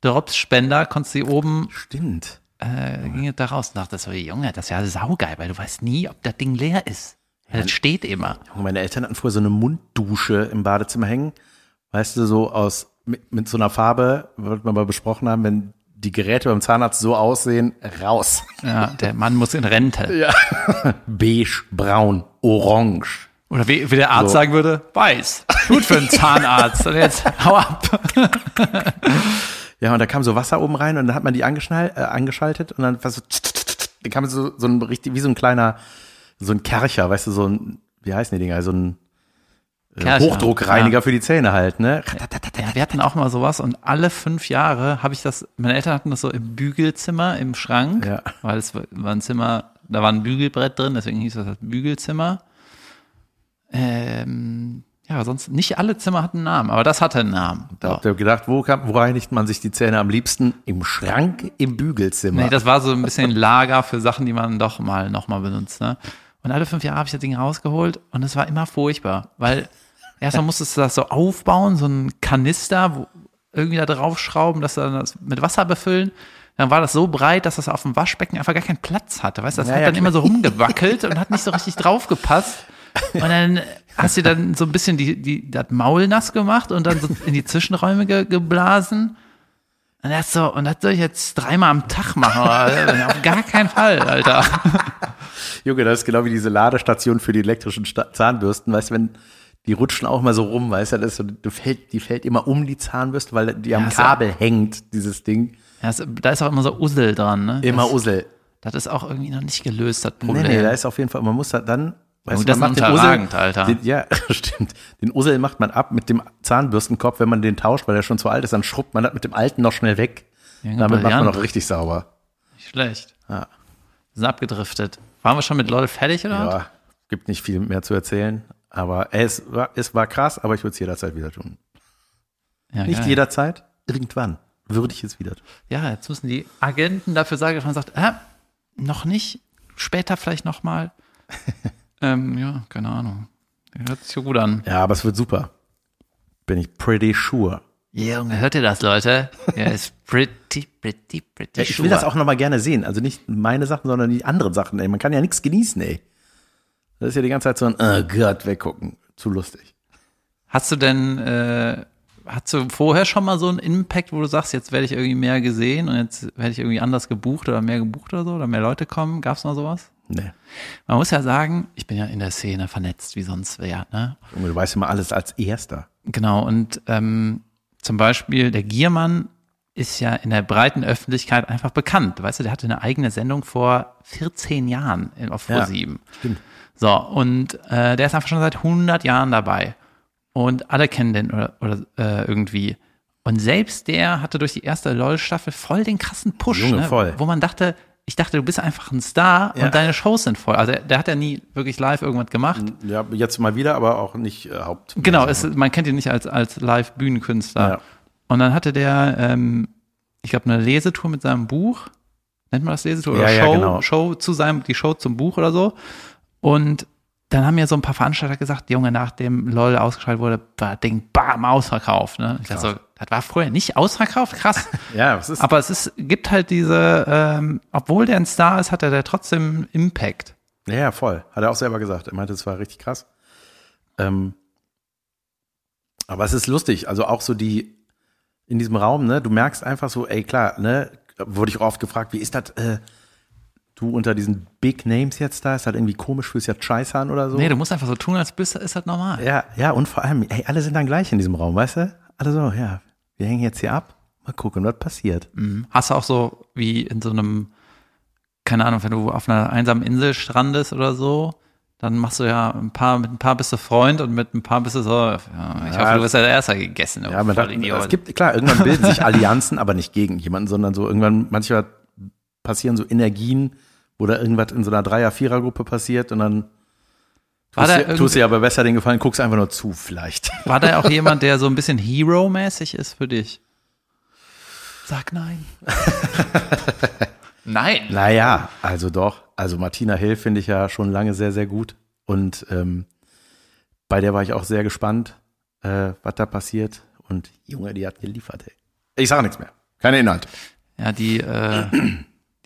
Dropspender, konntest du oben, Stimmt. äh, ging es da raus und dachte so, Junge, das ist ja saugeil, weil du weißt nie, ob das Ding leer ist. Weil das steht immer. Junge, Meine Eltern hatten früher so eine Munddusche im Badezimmer hängen. Weißt du, so aus, mit, mit so einer Farbe, was wir mal besprochen haben, wenn die Geräte beim Zahnarzt so aussehen, raus. Ja, der Mann muss in Rente. Ja. Beige, braun, orange. Oder wie, wie der Arzt So. sagen würde, weiß. Gut für einen Zahnarzt. Und jetzt hau ab. Ja, und da kam so Wasser oben rein und dann hat man die angeschnall, äh, angeschaltet und dann war so, dann kam so, so ein richtig, wie so ein kleiner, so ein Kercher, weißt du, so ein, wie heißen die Dinger, so ein äh, Kercher, Hochdruckreiniger für die Zähne halt, ne? Ja, wir hatten auch mal sowas und alle fünf Jahre habe ich das, meine Eltern hatten das so im Bügelzimmer, im Schrank, Ja. weil es war ein Zimmer, da war ein Bügelbrett drin, deswegen hieß das das Bügelzimmer. Ähm, ja, sonst nicht alle Zimmer hatten einen Namen, aber das hatte einen Namen. Da habt ihr gedacht, wo, kam, wo reinigt man sich die Zähne am liebsten? Im Schrank, im Bügelzimmer. Nee, das war so ein bisschen Lager für Sachen, die man doch mal nochmal benutzt. Ne? Und alle fünf Jahre habe ich das Ding rausgeholt und es war immer furchtbar, weil erstmal musstest du das so aufbauen, so ein Kanister, wo irgendwie da draufschrauben, dass dann das mit Wasser befüllen. Dann war das so breit, dass das auf dem Waschbecken einfach gar keinen Platz hatte. Weißt du, das Ja, hat dann klar. immer so rumgewackelt und hat nicht so richtig draufgepasst. Und dann hast du dann so ein bisschen die, die, das Maul nass gemacht und dann so in die Zwischenräume ge, geblasen. Und das so, und das soll ich jetzt dreimal am Tag machen, oder? Auf gar keinen Fall, Alter. Junge, das ist genau wie diese Ladestation für die elektrischen Sta Zahnbürsten, weißt du, wenn die rutschen auch mal so rum, weißt du, das so, du fällt, die fällt immer um die Zahnbürste, weil die am Ja, Kabel hängt, dieses Ding. Ja, es, da ist auch immer so Ussel dran, ne? Immer das, Ussel. Das ist auch irgendwie noch nicht gelöst, das Nee, Problem. nee, da ist auf jeden Fall, man muss da dann, weißt Oh, das man macht den unterragend, Alter. Den, ja, stimmt. Den Ussel macht man ab mit dem Zahnbürstenkopf, wenn man den tauscht, weil der schon zu alt ist, dann schrubbt man das mit dem alten noch schnell weg. Ja, Damit macht man noch richtig sauber. Nicht schlecht. Ja. Sind abgedriftet. Waren wir schon mit LOL fertig, oder? was? Ja, gibt nicht viel mehr zu erzählen. Aber es war, es war krass, aber ich würde es jederzeit wieder tun. Ja, Nicht geil. jederzeit, irgendwann würde ich es wieder tun. Ja, jetzt müssen die Agenten dafür sagen, dass man sagt, äh, noch nicht, später vielleicht nochmal. ähm, ja, keine Ahnung. Hört sich so gut an. Ja, aber es wird super. Bin ich pretty sure. Junge, hört ihr das, Leute? Ja, ist pretty, pretty, pretty Ja, ich will das auch nochmal gerne sehen. Also nicht meine Sachen, sondern die anderen Sachen. Ey. Man kann ja nichts genießen, ey. Das ist ja die ganze Zeit so ein, oh Gott, weggucken. Zu lustig. Hast du denn, äh, hast du vorher schon mal so einen Impact, wo du sagst, jetzt werde ich irgendwie mehr gesehen und jetzt werde ich irgendwie anders gebucht oder mehr gebucht oder so oder mehr Leute kommen? Gab's mal sowas? Nee. Man muss ja sagen, ich bin ja in der Szene vernetzt wie sonst wer, ne? Junge, du weißt immer alles als Erster. Genau, und ähm, zum Beispiel der Giermann ist ja in der breiten Öffentlichkeit einfach bekannt. Weißt du, der hatte eine eigene Sendung vor 14 Jahren auf Ja, Pro7. stimmt. So, und äh, der ist einfach schon seit 100 Jahren dabei. Und alle kennen den oder, oder äh, irgendwie. Und selbst der hatte durch die erste LOL-Staffel voll den krassen Push, Junge, ne? voll. wo man dachte, ich dachte, du bist einfach ein Star Ja. und deine Shows sind voll. Also der, hat ja nie wirklich live irgendwas gemacht. Ja, jetzt mal wieder, aber auch nicht äh, Haupt. Genau, es, man kennt ihn nicht als, als Live-Bühnenkünstler. Ja. Und dann hatte der, ähm, ich glaube, eine Lesetour mit seinem Buch. Nennt man das Lesetour? Oder Ja, ja, Show, genau. Show zu seinem, die Show zum Buch oder so. Und dann haben mir so ein paar Veranstalter gesagt, Junge, nachdem LOL ausgeschaltet wurde, war Ding bam, ausverkauft. Ne? Ich dachte so, das war früher nicht ausverkauft, krass. Ja, es ist. Aber es ist, gibt halt diese, ähm, obwohl der ein Star ist, hat er der trotzdem Impact. Ja, ja, voll. Hat er auch selber gesagt. Er meinte, es war richtig krass. Ähm, aber es ist lustig. Also auch so die in diesem Raum, ne? Du merkst einfach so, ey, klar, ne? Wurde ich auch oft gefragt, wie ist das, äh, du unter diesen Big Names jetzt da? Ist das irgendwie komisch, fühlst jetzt scheiße an oder so? Nee, du musst einfach so tun, als bist du, ist das normal. ja, ja, und vor allem, ey, alle sind dann gleich in diesem Raum, weißt du? Alle so, ja, wir hängen jetzt hier ab, mal gucken, was passiert. Hast du auch so wie in so einem, keine Ahnung, wenn du auf einer einsamen Insel strandest oder so, dann machst du ja ein paar, mit ein paar bist du Freund und mit ein paar bist du so, ja, ich Ja, hoffe, du wirst ja der Erste gegessen. Ja, man dachte, es gibt, klar, irgendwann bilden sich Allianzen, aber nicht gegen jemanden, sondern so irgendwann, manchmal passieren so Energien, da irgendwas in so einer Dreier-, Vierer-Gruppe passiert und dann War tust, da du, tust dir aber besser den Gefallen, guckst einfach nur zu, vielleicht. War da auch jemand, der so ein bisschen Hero-mäßig ist für dich? Sag nein. nein. Naja, also doch. Also Martina Hill finde ich ja schon lange sehr, sehr gut. Und ähm, bei der war ich auch sehr gespannt, äh, was da passiert. Und Junge, die hat geliefert, ey. Ich sage nichts mehr. Keine Inhalte. Ja, die, äh,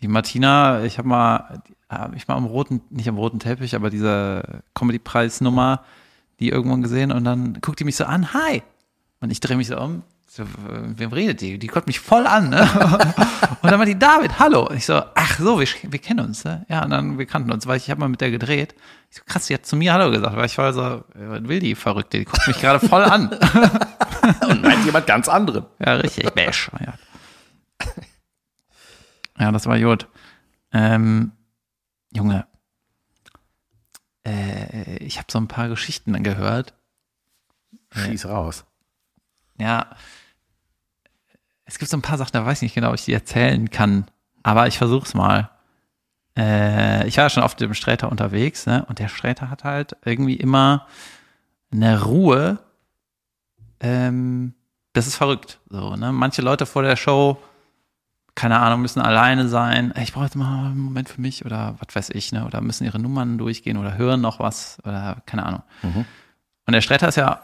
die Martina, ich habe mal, hab ich mal am roten, nicht am roten Teppich, aber diese Comedy-Preis-Nummer, die irgendwann gesehen und dann guckt die mich so an, hi. Und ich drehe mich so um, so, wem redet die? Die guckt mich voll an, ne? Und dann war die David, hallo. Und ich so, ach so, wir, wir kennen uns, ne? Ja, und dann, wir kannten uns, weil ich habe mal mit der gedreht. Ich so, krass, die hat zu mir Hallo gesagt, weil ich war so, was will die Verrückte? Die guckt mich gerade voll an. Und meint jemand ganz anderen. Ja, richtig bescheuert. Ja, das war gut. Ähm, Junge, äh, ich habe so ein paar Geschichten dann gehört. Schieß raus. Ja, es gibt so ein paar Sachen, da weiß ich nicht genau, ob ich die erzählen kann, aber ich versuch's mal. Äh, ich war ja schon oft im Sträter unterwegs, ne? Und der Sträter hat halt irgendwie immer eine Ruhe. Ähm, das ist verrückt. So, ne? Manche Leute vor der Show, keine Ahnung, müssen alleine sein. Ich brauche jetzt mal einen Moment für mich oder was weiß ich, ne? Oder müssen ihre Nummern durchgehen oder hören noch was oder keine Ahnung. Und der Sträter ist ja,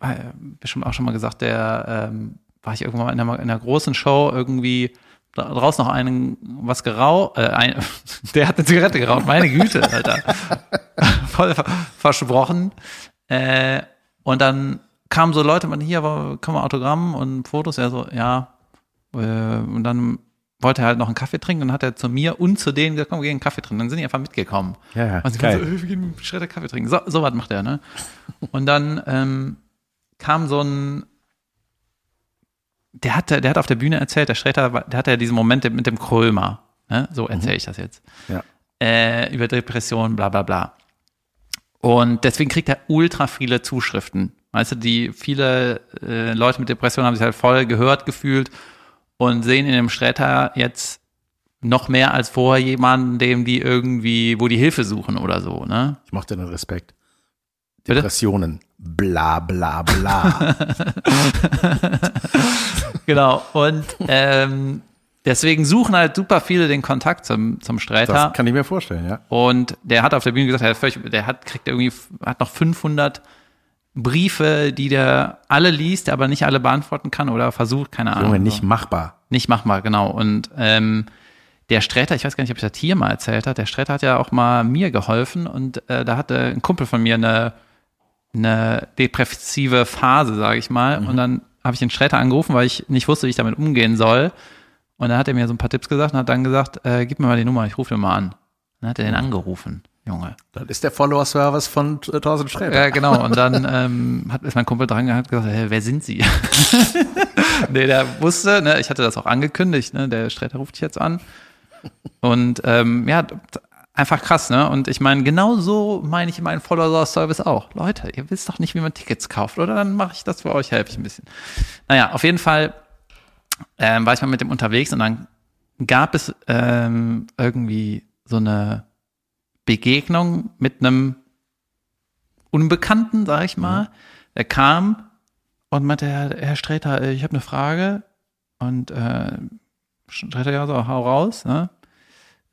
äh, bestimmt auch schon mal gesagt, der ähm, war ich irgendwann mal in einer, in einer großen Show irgendwie dra- draußen noch einen was geraucht, äh, ein, der hat eine Zigarette geraucht, meine Güte, Alter. Voll ver versprochen. Äh, und dann kamen so Leute, man hier, aber kann man Autogramm und Fotos, er so, ja. Äh, und dann wollte er halt noch einen Kaffee trinken und hat er zu mir und zu denen gesagt, komm, wir gehen einen Kaffee trinken. Dann sind die einfach mitgekommen. Ja, ja, Und sie geil. so, äh, wir gehen dem Schredder Kaffee trinken. So, so was macht er, ne? Und dann ähm, kam so ein, der hatte, der hat auf der Bühne erzählt, der Schredder, der hatte ja diesen Moment mit dem Krömer, ne? So erzähle ich das jetzt. Ja. Äh, über Depressionen, bla bla bla. Und deswegen kriegt er ultra viele Zuschriften. Weißt du, die viele äh, Leute mit Depressionen haben sich halt voll gehört gefühlt und sehen in dem Sträter jetzt noch mehr als vorher jemanden, dem die irgendwie, wo die Hilfe suchen oder so, ne? Ich mochte den Respekt. Bitte? Depressionen. Bla bla bla. Genau. Und ähm, deswegen suchen halt super viele den Kontakt zum, zum Sträter. Das kann ich mir vorstellen, ja. Und der hat auf der Bühne gesagt, er hat völlig, der hat, kriegt irgendwie, hat noch 500 Briefe, die der alle liest, aber nicht alle beantworten kann oder versucht, keine Ahnung. Junge, nicht machbar. Nicht machbar, genau. Und ähm, der Sträter, ich weiß gar nicht, ob ich das hier mal erzählt hat, der Sträter hat ja auch mal mir geholfen und äh, da hatte ein Kumpel von mir eine, eine depressive Phase, sage ich mal. Und dann habe ich den Sträter angerufen, weil ich nicht wusste, wie ich damit umgehen soll. Und dann hat er mir so ein paar Tipps gesagt und hat dann gesagt, äh, gib mir mal die Nummer, ich rufe den mal an. Dann hat er den angerufen, Junge. Das ist der Follower-Service von äh, Thorsten Sträter. Ja, genau. Und dann ähm, hat, ist mein Kumpel dran gehabt gesagt, hey, wer sind Sie? nee, der wusste, ne, ich hatte das auch angekündigt, ne, der Sträter ruft dich jetzt an. Und ähm, ja, einfach krass, ne? Und ich meine, genau so meine ich in meinen Follower-Service auch. Leute, ihr wisst doch nicht, wie man Tickets kauft, oder? Dann mache ich das für euch, helfe ich ein bisschen. Naja, auf jeden Fall ähm, war ich mal mit dem unterwegs und dann gab es ähm, irgendwie so eine Begegnung mit einem Unbekannten, sag ich mal. Der kam und meinte, Herr, Herr Sträter, äh, ich habe eine Frage. Und äh, Sträter, ja, so, hau raus. Ne?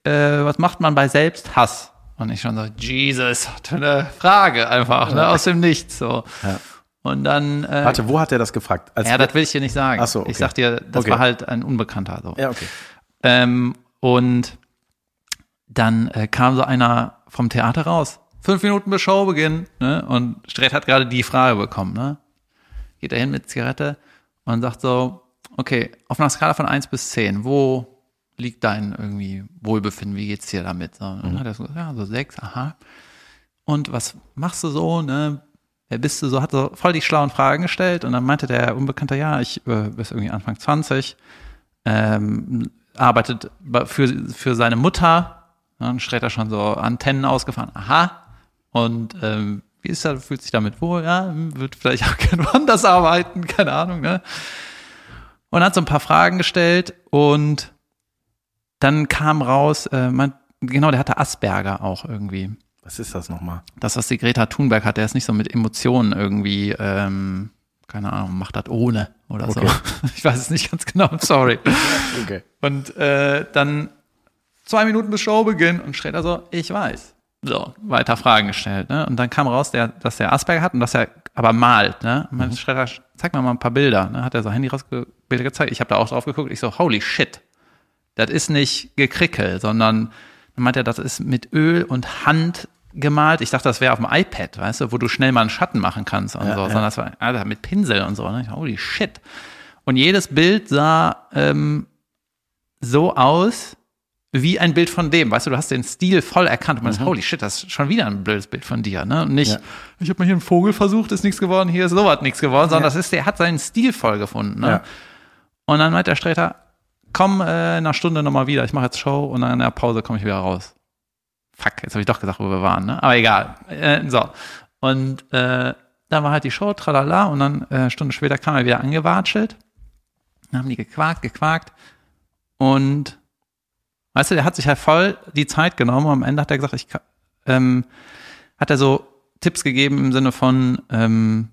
Äh, was macht man bei Selbsthass? Und ich schon so, Jesus, für eine Frage einfach, ne? aus dem Nichts. So. Ja. Und dann, äh, Warte, wo hat er das gefragt? Als ja, das will ich dir nicht sagen. Ach so, okay. Ich sag dir, das Okay. war halt ein Unbekannter. So. ja, okay. Ähm, und dann äh, kam so einer vom Theater raus. Fünf Minuten bis Showbeginn. Ne? Und Strätt hat gerade die Frage bekommen. Ne? Geht er hin mit Zigarette und sagt so, okay, auf einer Skala von eins bis zehn, wo liegt dein irgendwie Wohlbefinden? Wie geht's dir damit? So, und dann hat er so, ja, so sechs, aha. Und was machst du so, ne? Wer bist du so? Hat so voll die schlauen Fragen gestellt und dann meinte der Unbekannte, ja, ich äh, bin irgendwie Anfang 20, ähm, arbeitet bei- für, für seine Mutter. Dann stellt er schon so Antennen ausgefahren. Aha. Und ähm, wie ist er? Fühlt sich damit wohl? Ja, wird vielleicht auch gerne woanders arbeiten, keine Ahnung, ne? Und hat so ein paar Fragen gestellt und dann kam raus, äh, man, genau, der hatte Asperger auch irgendwie Was ist das nochmal? das, was die Greta Thunberg hat, der ist nicht so mit Emotionen irgendwie ähm, keine Ahnung, mach das ohne oder Okay. so. Ich weiß es nicht ganz genau, sorry. Okay. Und äh, dann zwei Minuten bis Showbeginn und Sträter so, ich weiß. So, weiter Fragen gestellt. Ne? Und dann kam raus, der, dass der Asperger hat und dass er aber malt. Ne? Und mein Sträter, zeig mir mal ein paar Bilder. Ne? Hat er so Handy rausge Bilder gezeigt. Ich habe da auch drauf geguckt. Ich so, holy shit. Das ist nicht gekrickel, sondern dann meint er, das ist mit Öl und Hand gemalt. Ich dachte, das wäre auf dem iPad, weißt du, wo du schnell mal einen Schatten machen kannst und so. Sondern das war Alter, mit Pinsel und so. Ne? Ich, holy shit. Und jedes Bild sah ähm, so aus wie ein Bild von dem. Weißt du, du hast den Stil voll erkannt. Und man ist, holy shit, das ist schon wieder ein blödes Bild von dir. Ne? Und nicht, Ja. ich habe mal hier einen Vogel versucht, ist nichts geworden, hier ist sowas nichts geworden, sondern das ist, der hat seinen Stil voll gefunden. Ne? Ja. Und dann meint der Sträter, komm äh, in einer Stunde nochmal wieder, ich mache jetzt Show und dann in der Pause komme ich wieder raus. Fuck, jetzt habe ich doch gesagt, wo wir waren, ne? Aber egal. Äh, so. Und äh, dann war halt die Show, tralala, und dann äh, eine Stunde später kam er wieder angewatschelt. Dann haben die gequakt, gequakt. Und weißt du, der hat sich halt voll die Zeit genommen und am Ende hat er gesagt, ich kann, ähm, hat er so Tipps gegeben im Sinne von, ähm,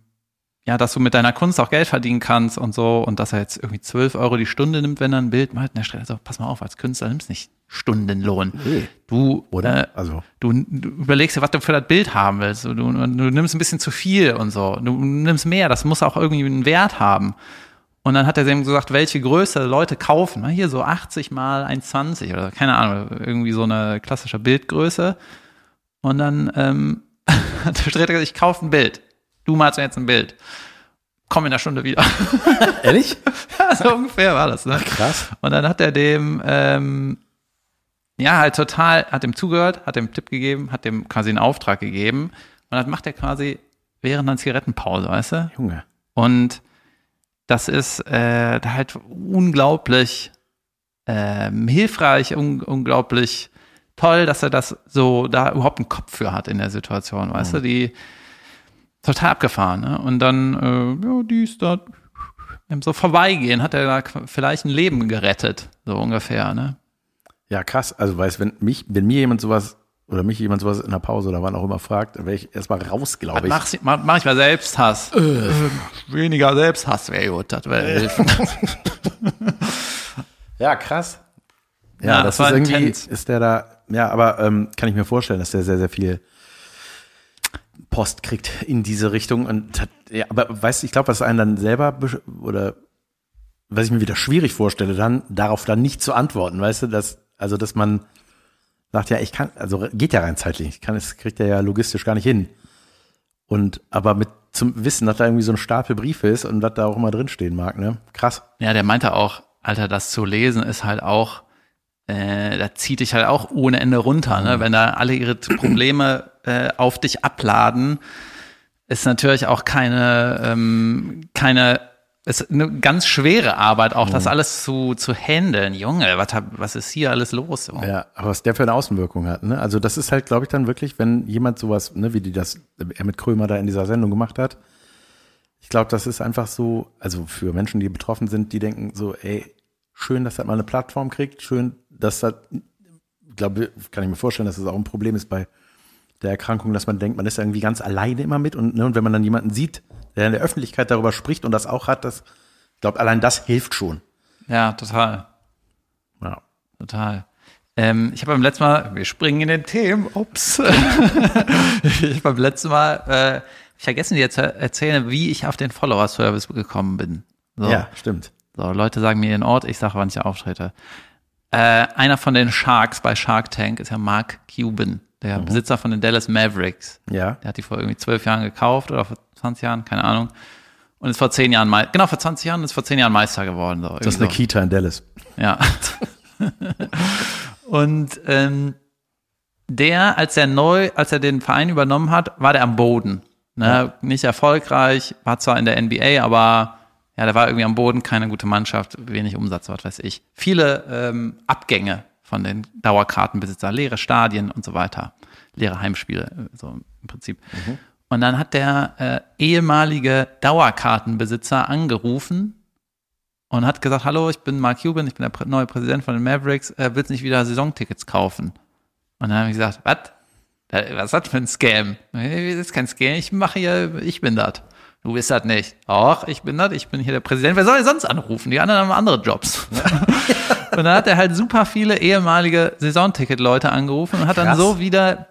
ja, dass du mit deiner Kunst auch Geld verdienen kannst und so und dass er jetzt irgendwie 12 Euro die Stunde nimmt, wenn er ein Bild malt. Und der Sträter so, pass mal auf, als Künstler nimmst nicht Stundenlohn. Nee. Du, Oder? Äh, Also. du, du überlegst dir, was du für das Bild haben willst. Du, du nimmst ein bisschen zu viel und so. Du nimmst mehr, das muss auch irgendwie einen Wert haben. Und dann hat er ihm gesagt, welche Größe Leute kaufen. Hier so 80 mal 1,20 oder keine Ahnung, irgendwie so eine klassische Bildgröße. Und dann ähm, hat der Sträter gesagt, ich kaufe ein Bild. Du malst mir jetzt ein Bild. Komm in einer Stunde wieder. Ehrlich? Ja, so ungefähr war das. Ne? Krass. Und dann hat er dem, ähm, ja, halt total, hat dem zugehört, hat dem Tipp gegeben, hat dem quasi einen Auftrag gegeben. Und das macht er quasi während einer Zigarettenpause, weißt du? Junge. Und das ist äh, halt unglaublich ähm, hilfreich, un unglaublich toll, dass er das so da überhaupt einen Kopf für hat in der Situation, weißt du? Die total abgefahren, ne? Und dann, äh, ja, dies, das, im so vorbeigehen, hat er da vielleicht ein Leben gerettet, so ungefähr, ne? Ja, krass. Also, weißt wenn mich, wenn mir jemand sowas oder mich jemand sowas in der Pause oder wann auch immer fragt, dann wäre ich erstmal raus, glaube ich. Mach, mach, mach ich mal Selbsthass. Äh, weniger Selbsthass wäre gut, das wäre helfen. Ja, krass. Ja, Ja, das, das war ist irgendwie, intens. ist der da, ja, aber ähm, kann ich mir vorstellen, dass der sehr, sehr viel Post kriegt in diese Richtung. Und hat, ja, aber weißt du, ich glaube, was einen dann selber oder was ich mir wieder schwierig vorstelle, dann darauf dann nicht zu antworten, weißt du, dass, also dass man sagt, ja, ich kann, also geht ja rein zeitlich, ich kann, es kriegt er ja logistisch gar nicht hin. Und aber mit zum Wissen, dass da irgendwie so ein Stapel Briefe ist und was da auch immer drinstehen mag, ne? Krass. Ja, der meinte auch, Alter, das zu lesen ist halt auch, äh, da zieht dich halt auch ohne Ende runter, ne? Wenn da alle ihre Probleme äh, auf dich abladen, ist natürlich auch keine, ähm, keine, ist eine ganz schwere Arbeit, auch das alles zu, zu handeln. Junge, was, hab, was ist hier alles los? So? Ja, aber was der für eine Außenwirkung hat, ne? Also das ist halt, glaube ich, dann wirklich, wenn jemand sowas, ne, wie die das er mit Krömer da in dieser Sendung gemacht hat. Ich glaube, das ist einfach so, also für Menschen, die betroffen sind, die denken so, ey, schön, dass das mal eine Plattform kriegt, schön, dass das, glaube, kann ich mir vorstellen, dass das auch ein Problem ist bei der Erkrankung, dass man denkt, man ist irgendwie ganz alleine immer mit und, ne, und wenn man dann jemanden sieht, der in der Öffentlichkeit darüber spricht und das auch hat, das, ich glaube, allein das hilft schon. ja total. Ja. Total. Ähm, ich habe beim letzten Mal, wir springen in den Themen, ups. ich habe beim letzten Mal äh, ich vergessen dir zu erzählen, wie ich auf den Follower-Service gekommen bin. So. ja, stimmt. So, Leute sagen mir den Ort, ich sage, wann ich auftrete. Äh, einer von den Sharks bei Shark Tank ist ja Mark Cuban, der Besitzer von den Dallas Mavericks. Ja. Der hat die vor irgendwie zwölf Jahren gekauft oder vor 20 Jahren, keine Ahnung. Und ist vor zehn Jahren, genau vor 20 Jahren, ist vor zehn Jahren Meister geworden. So, Das ist eine so. Kita in Dallas. Ja. Und ähm, der, als er neu, als er den Verein übernommen hat, war der am Boden. Ne? Nicht erfolgreich, war zwar in der NBA, aber ja, der war irgendwie am Boden, keine gute Mannschaft, wenig Umsatz, was weiß ich. Viele ähm, Abgänge von den Dauerkartenbesitzer, leere Stadien und so weiter, leere Heimspiele, äh, so im Prinzip. Und dann hat der äh, ehemalige Dauerkartenbesitzer angerufen und hat gesagt, hallo, ich bin Mark Cuban, ich bin der neue Präsident von den Mavericks, äh, willst nicht wieder Saisontickets kaufen? Und dann habe ich gesagt, was? Da- Was ist das für ein Scam? Nee, Das ist kein Scam, ich mache hier, ich bin das. Du bist das nicht. Doch, ich bin das, ich bin hier der Präsident. Wer soll denn sonst anrufen? Die anderen haben andere Jobs. und dann hat er halt super viele ehemalige Saisonticket-Leute angerufen und hat dann Krass. so wieder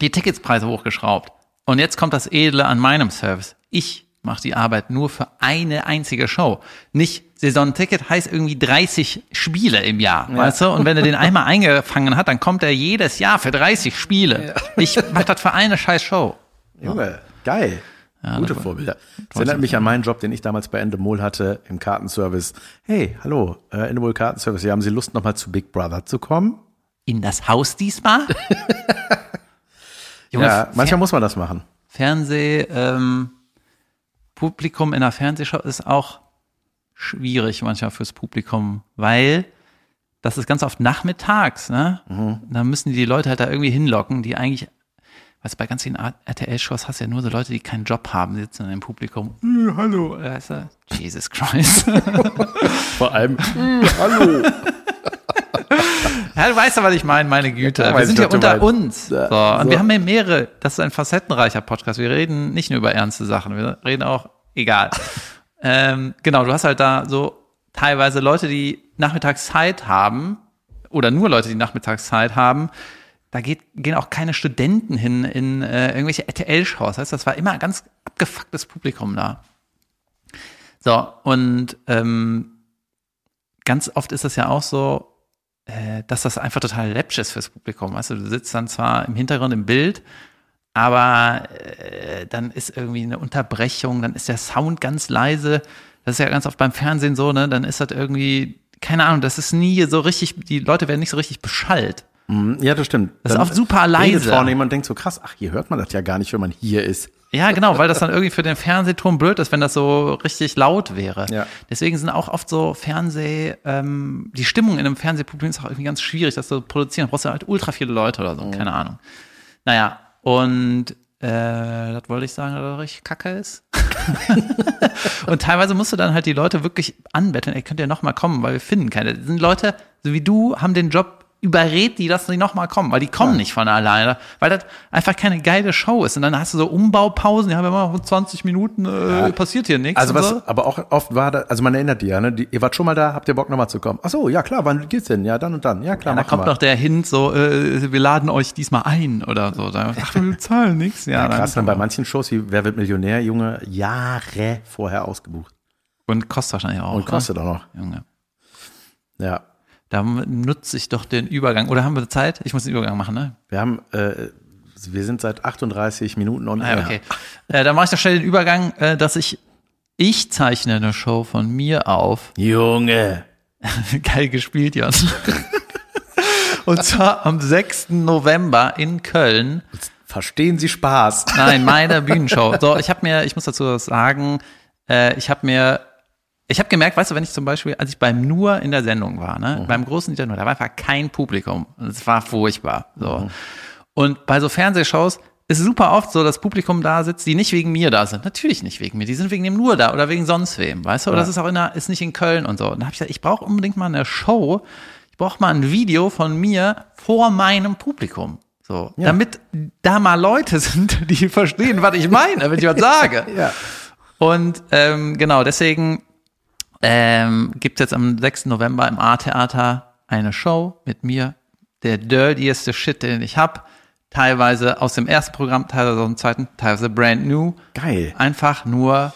die Ticketspreise hochgeschraubt. Und jetzt kommt das Edle an meinem Service. Ich mache die Arbeit nur für eine einzige Show. Nicht Saisonticket heißt irgendwie 30 Spiele im Jahr, weißt du? Und wenn er den einmal eingefangen hat, dann kommt er jedes Jahr für 30 Spiele. Ich mache das für eine scheiß Show. Junge, geil. Gute Vorbilder. Das erinnert mich an meinen Job, den ich damals bei Endemol hatte im Kartenservice. Hey, hallo, äh, Endemol Kartenservice, haben Sie Lust nochmal zu Big Brother zu kommen? In das Haus diesmal? Junge, Ja, manchmal muss man das machen. Fernseh, ähm, Publikum in einer Fernsehshow ist auch schwierig manchmal fürs Publikum, weil das ist ganz oft nachmittags, ne? Da müssen die, die Leute halt da irgendwie hinlocken, die eigentlich, weißt du, bei ganz vielen RTL-Shows hast du ja nur so Leute, die keinen Job haben, sitzen im Publikum. Äh, hallo, weißt du? Jesus Christ. Vor allem, hallo. Ja, du weißt ja, was ich meine, meine Güte. Ja, wir sind ja unter meinst. uns. So. Und so. wir haben ja mehrere, das ist ein facettenreicher Podcast. Wir reden nicht nur über ernste Sachen, wir reden auch, egal. ähm, genau, du hast halt da so teilweise Leute, die nachmittags Zeit haben, oder nur Leute, die nachmittags Zeit haben. Da geht, gehen auch keine Studenten hin in äh, irgendwelche RTL-Shows. Das heißt, das war immer ein ganz abgefucktes Publikum da. So, und ähm, ganz oft ist das ja auch so, äh, dass das einfach total läppsch ist fürs Publikum. Weißt du, du sitzt dann zwar im Hintergrund im Bild, aber äh, dann ist irgendwie eine Unterbrechung, dann ist der Sound ganz leise. Das ist ja ganz oft beim Fernsehen so, ne? Dann ist das irgendwie, keine Ahnung, das ist nie so richtig, die Leute werden nicht so richtig beschallt. Ja, das stimmt. Das ist Dann oft super redet leise. vorne jemand und denkt so, krass, ach, hier hört man das ja gar nicht, wenn man hier ist. Ja, genau, weil das dann irgendwie für den Fernsehturm blöd ist, wenn das so richtig laut wäre. Ja. Deswegen sind auch oft so Fernseh, ähm, die Stimmung in einem Fernsehpublikum ist auch irgendwie ganz schwierig, das zu produzieren. Da brauchst du halt ultra viele Leute oder so, keine Ahnung. Naja, und äh, das wollte ich sagen, dass das richtig kacke ist. und teilweise musst du dann halt die Leute wirklich anbetteln, ey, könnt ihr noch mal kommen, weil wir finden keine. Das sind Leute, so wie du, haben den Job, überred die, dass sie noch mal kommen, weil die kommen nicht von alleine, weil das einfach keine geile Show ist. Und dann hast du so Umbaupausen, die haben immer noch 20 Minuten, äh, passiert hier nichts. Also was, so. aber auch oft war da, also man erinnert die ja, ne? Die, ihr wart schon mal da, habt ihr Bock nochmal zu kommen? Ach so, ja klar, wann geht's denn? Ja, dann und dann. Ja klar, Ja, da kommt wir. noch der Hint, so, äh, wir laden euch diesmal ein oder so. Da, ach, wir zahlen nichts. Ja, Ja, krass, dann dann, bei manchen Shows wie Wer wird Millionär, Junge, Jahre vorher ausgebucht. und kostet wahrscheinlich auch. Und kostet auch noch. Ne? Junge. Ja. Da nutze ich doch den Übergang. Oder haben wir Zeit? Ich muss den Übergang machen, ne? Wir haben, äh, wir sind seit 38 Minuten on Ah, air. okay. Äh, dann mache ich doch schnell den Übergang, äh, dass ich, ich zeichne eine Show von mir auf. Junge. Geil gespielt, Jan. Und zwar am 6. November in Köln. Verstehen Sie Spaß? Nein, meine Bühnenshow. So, ich habe mir, ich muss dazu was sagen, äh, ich habe mir, ich habe gemerkt, weißt du, wenn ich zum Beispiel, als ich beim Nur in der Sendung war, ne, beim großen Dieter Nur, da war einfach kein Publikum. Und Es war furchtbar. So. Und bei so Fernsehshows ist es super oft so, dass Publikum da sitzt, die nicht wegen mir da sind. Natürlich nicht wegen mir. Die sind wegen dem Nur da oder wegen sonst wem, weißt du? Oder das ist auch in der, ist nicht in Köln und so. Und da habe ich gesagt, ich brauche unbedingt mal eine Show. Ich brauche mal ein Video von mir vor meinem Publikum. So, damit da mal Leute sind, die verstehen, was ich meine, wenn ich was sage. Ja. Und ähm, genau, deswegen ähm, gibt jetzt am 6. November im A-Theater eine Show mit mir, der dirtieste Shit, den ich hab. Teilweise aus dem ersten Programm, teilweise aus dem zweiten, teilweise brand new. Geil. Einfach nur,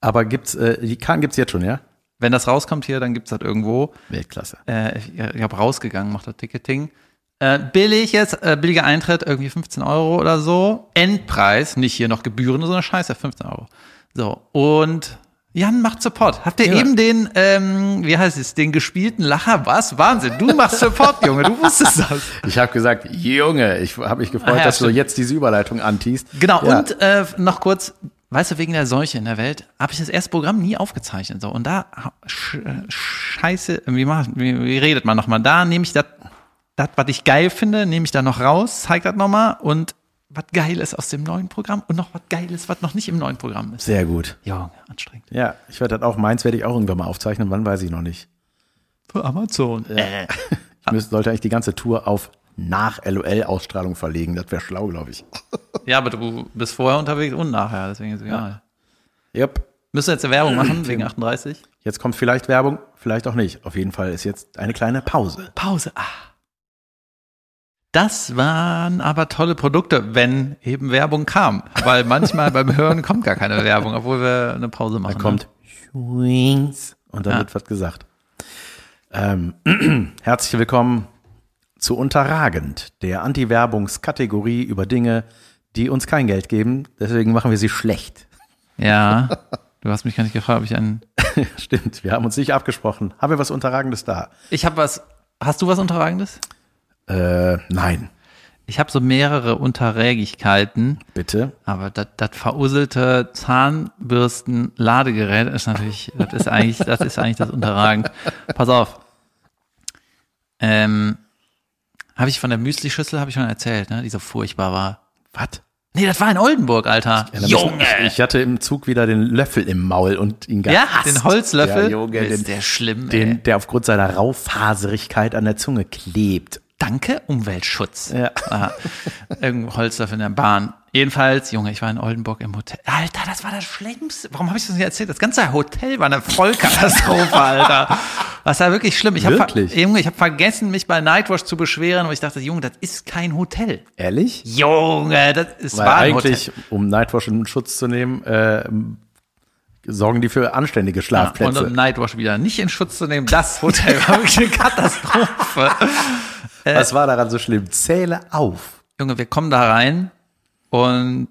Aber gibt's, äh, die Karten gibt's jetzt schon, ja? wenn das rauskommt hier, dann gibt's das irgendwo. Weltklasse. Äh, ich ich habe rausgegangen, macht das Ticketing. Äh, billig jetzt, äh, billiger Eintritt, irgendwie 15 Euro oder so. Endpreis, nicht hier noch Gebühren, sondern Scheiße, 15 Euro. So, und Jan macht Support. Habt ihr Ja. eben den, ähm, wie heißt es, den gespielten Lacher? Was? Wahnsinn, du machst Support, Junge, du wusstest das. Ich habe gesagt, Junge, ich habe mich gefreut, Ah, ja, dass du stimmt. jetzt diese Überleitung antiest. Genau, ja. und äh, noch kurz, weißt du, wegen der Seuche in der Welt, habe ich das erste Programm nie aufgezeichnet. So. Und da, sch, scheiße, wie, macht, wie, wie redet man nochmal? Da nehme ich das, das, was ich geil finde, nehme ich da noch raus, zeig das nochmal und was geil ist aus dem neuen Programm und noch was geil ist, was noch nicht im neuen Programm ist. Sehr gut. Junge, anstrengend. Ja, ich werde das auch, meins werde ich auch irgendwann mal aufzeichnen, wann weiß ich noch nicht. Für Amazon. Ich müsste, sollte eigentlich die ganze Tour auf nach LOL-Ausstrahlung verlegen. Das wäre schlau, glaube ich. Ja, aber du bist vorher unterwegs und nachher, deswegen ist egal. Yep. Müssen wir jetzt eine Werbung machen wegen 38? Jetzt kommt vielleicht Werbung, vielleicht auch nicht. Auf jeden Fall ist jetzt eine kleine Pause. Pause. Ah. Das waren aber tolle Produkte, wenn eben Werbung kam. Weil manchmal beim Hören kommt gar keine Werbung, obwohl wir eine Pause machen. Da kommt Schwings und dann Ja. wird was gesagt. Ähm, herzlich willkommen zu Unterragend, der Anti-Werbungskategorie über Dinge, die uns kein Geld geben. Deswegen machen wir sie schlecht. Ne? Ja. Du hast mich gar nicht gefragt, ob ich einen. Stimmt, wir haben uns nicht abgesprochen. Haben wir was Unterragendes da? Ich habe was. Hast du was Unterragendes? Äh, nein, Ich habe so mehrere Unterrägigkeiten, bitte. aber das verusselte Zahnbürsten-Ladegerät ist natürlich, das ist eigentlich, das ist eigentlich das Unterragend. Pass auf. Ähm, habe ich von der Müsli-Schüssel, habe ich schon erzählt, ne, die so furchtbar war. Was? Nee, das war in Oldenburg, Alter. Junge! Ich hatte im Zug wieder den Löffel im Maul und ihn Ja, gehasst. den Holzlöffel. Ja, Junge, ist den, der schlimm, ey. den, der aufgrund seiner Raufaserigkeit an der Zunge klebt. Danke, Umweltschutz. Ja. Aha. Irgendwo Holzlöffel in der Bahn. Jedenfalls, Junge, ich war in Oldenburg im Hotel. Alter, das war das Schlimmste. Warum habe ich das nicht erzählt? Das ganze Hotel war eine Vollkatastrophe, Alter. Das war wirklich schlimm. Ich hab Wirklich? Junge, ich habe vergessen, mich bei Nightwatch zu beschweren, und ich dachte, Junge, das ist kein Hotel. Ehrlich? Junge, das ist Weil war ein eigentlich, Hotel. um Nightwash in Schutz zu nehmen, äh, sorgen die für anständige Und Schlafplätze. um Nightwatch wieder nicht in Schutz zu nehmen, das Hotel war wirklich eine Katastrophe. Was war daran so schlimm? Zähle auf. Junge, wir kommen da rein und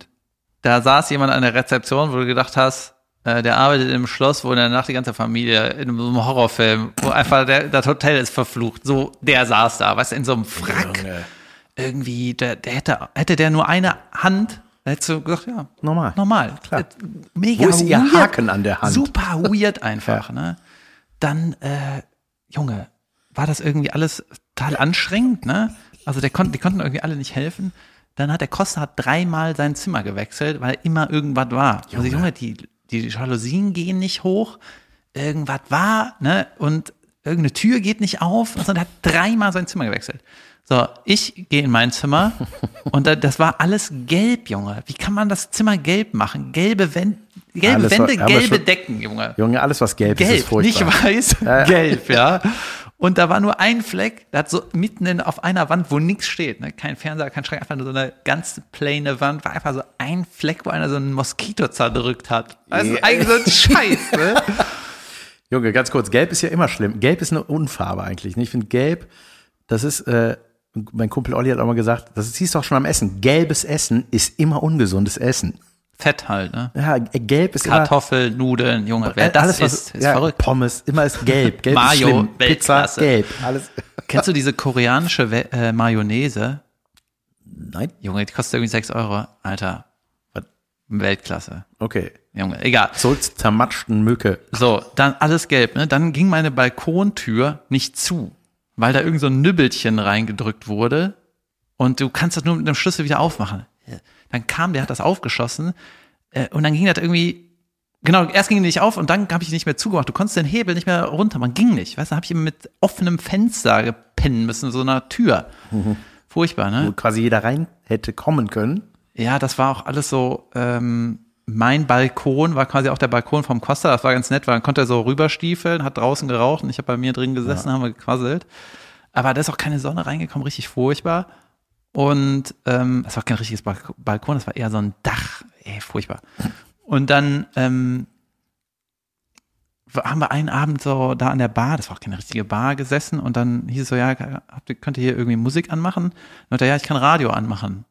da saß jemand an der Rezeption, wo du gedacht hast, äh, der arbeitet im Schloss, wo in der Nacht die ganze Familie in so einem Horrorfilm, wo einfach der, das Hotel ist verflucht. So, der saß da, weißt du, in so einem Frack. Junge. Irgendwie, der, der hätte, hätte der nur eine Hand, hättest du gesagt, ja, Normal. normal. Klar. Äh, Mega Wo ist ihr weird. Haken an der Hand? Super weird einfach, ne? Dann, äh, Junge, war das irgendwie alles total anstrengend, ne? Also der konnte, die konnten irgendwie alle nicht helfen. Dann hat der Costa hat dreimal sein Zimmer gewechselt, weil immer irgendwas war. Also Junge, die, die Jalousien gehen nicht hoch, irgendwas war, ne? Und irgendeine Tür geht nicht auf. Und er hat dreimal sein Zimmer gewechselt. So, ich gehe in mein Zimmer und da, das war alles gelb, Junge. Wie kann man das Zimmer gelb machen? Gelbe Wände, gelbe Alles Wände, gelbe schon- Decken, Junge Junge, alles was gelb, ist, ist gelb, nicht furchtbar. weiß, ja. gelb, ja. Und da war nur ein Fleck, da hat so mitten in, auf einer Wand, wo nichts steht, ne? kein Fernseher, kein Schrank, einfach nur so eine ganz plane Wand, war einfach so ein Fleck, wo einer so einen Moskito zerdrückt hat. Also Ja. eigentlich so ein Scheiß, ne? Junge, ganz kurz, gelb ist ja immer schlimm. Gelb ist eine Unfarbe eigentlich. ne? Ich finde gelb, das ist, äh, mein Kumpel Olli hat auch mal gesagt, das siehst du auch schon am Essen. Gelbes Essen ist immer ungesundes Essen. Fett halt, ne? Ja, äh, gelb ist immer Kartoffeln, Nudeln, Junge, wer äh, das alles, was, isst, ist ja, verrückt. Pommes, immer ist gelb. Gelb Mayo, ist schlimm. Pizza, Weltklasse. gelb. Alles. Kennst du diese koreanische We äh, Mayonnaise? Nein? Junge, die kostet irgendwie 6 Euro. Alter? Weltklasse. Okay. Junge, egal. Zurück zur zermatschten Mücke. So, dann alles gelb, ne? Dann ging meine Balkontür nicht zu, weil da irgend so ein Nübbelchen reingedrückt wurde und du kannst das nur mit einem Schlüssel wieder aufmachen. Dann kam der, hat das aufgeschossen äh, und dann ging das irgendwie, genau, erst ging die nicht auf und dann habe ich nicht mehr zugemacht. Du konntest den Hebel nicht mehr runter, man ging nicht. Weißt du, habe ich immer mit offenem Fenster gepennen müssen, so einer Tür. Furchtbar, ne? Wo quasi jeder rein hätte kommen können. Ja, das war auch alles so, ähm, mein Balkon war quasi auch der Balkon vom Costa. Das war ganz nett, weil dann konnte er so rüberstiefeln, hat draußen geraucht und ich habe bei mir drin gesessen, haben wir gequasselt. Aber da ist auch keine Sonne reingekommen, richtig furchtbar. Und ähm, das war kein richtiges Balk- Balkon, das war eher so ein Dach. Ey, furchtbar. Und dann ähm, haben wir einen Abend so da an der Bar, das war auch keine richtige Bar, gesessen und dann hieß es so, ja, habt könnt ihr hier irgendwie Musik anmachen? Und dann, ja, ich kann Radio anmachen.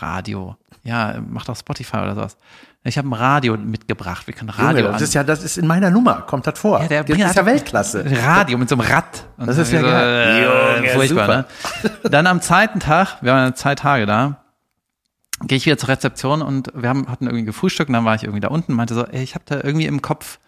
Radio? Ja, mach doch Spotify oder sowas. Ich habe ein Radio mitgebracht. Wir können Radio Junge, das ist ja, das ist in meiner Nummer, kommt das vor. ja, der das ist ja Weltklasse. Radio mit so einem Rad. Und Das ist ja so, geil. äh, Junge, furchtbar, super. ne? Dann am zweiten Tag, wir waren zwei Tage da, gehe ich wieder zur Rezeption und wir haben, hatten irgendwie gefrühstückt und dann war ich irgendwie da unten und meinte so, ey, ich habe da irgendwie im Kopf,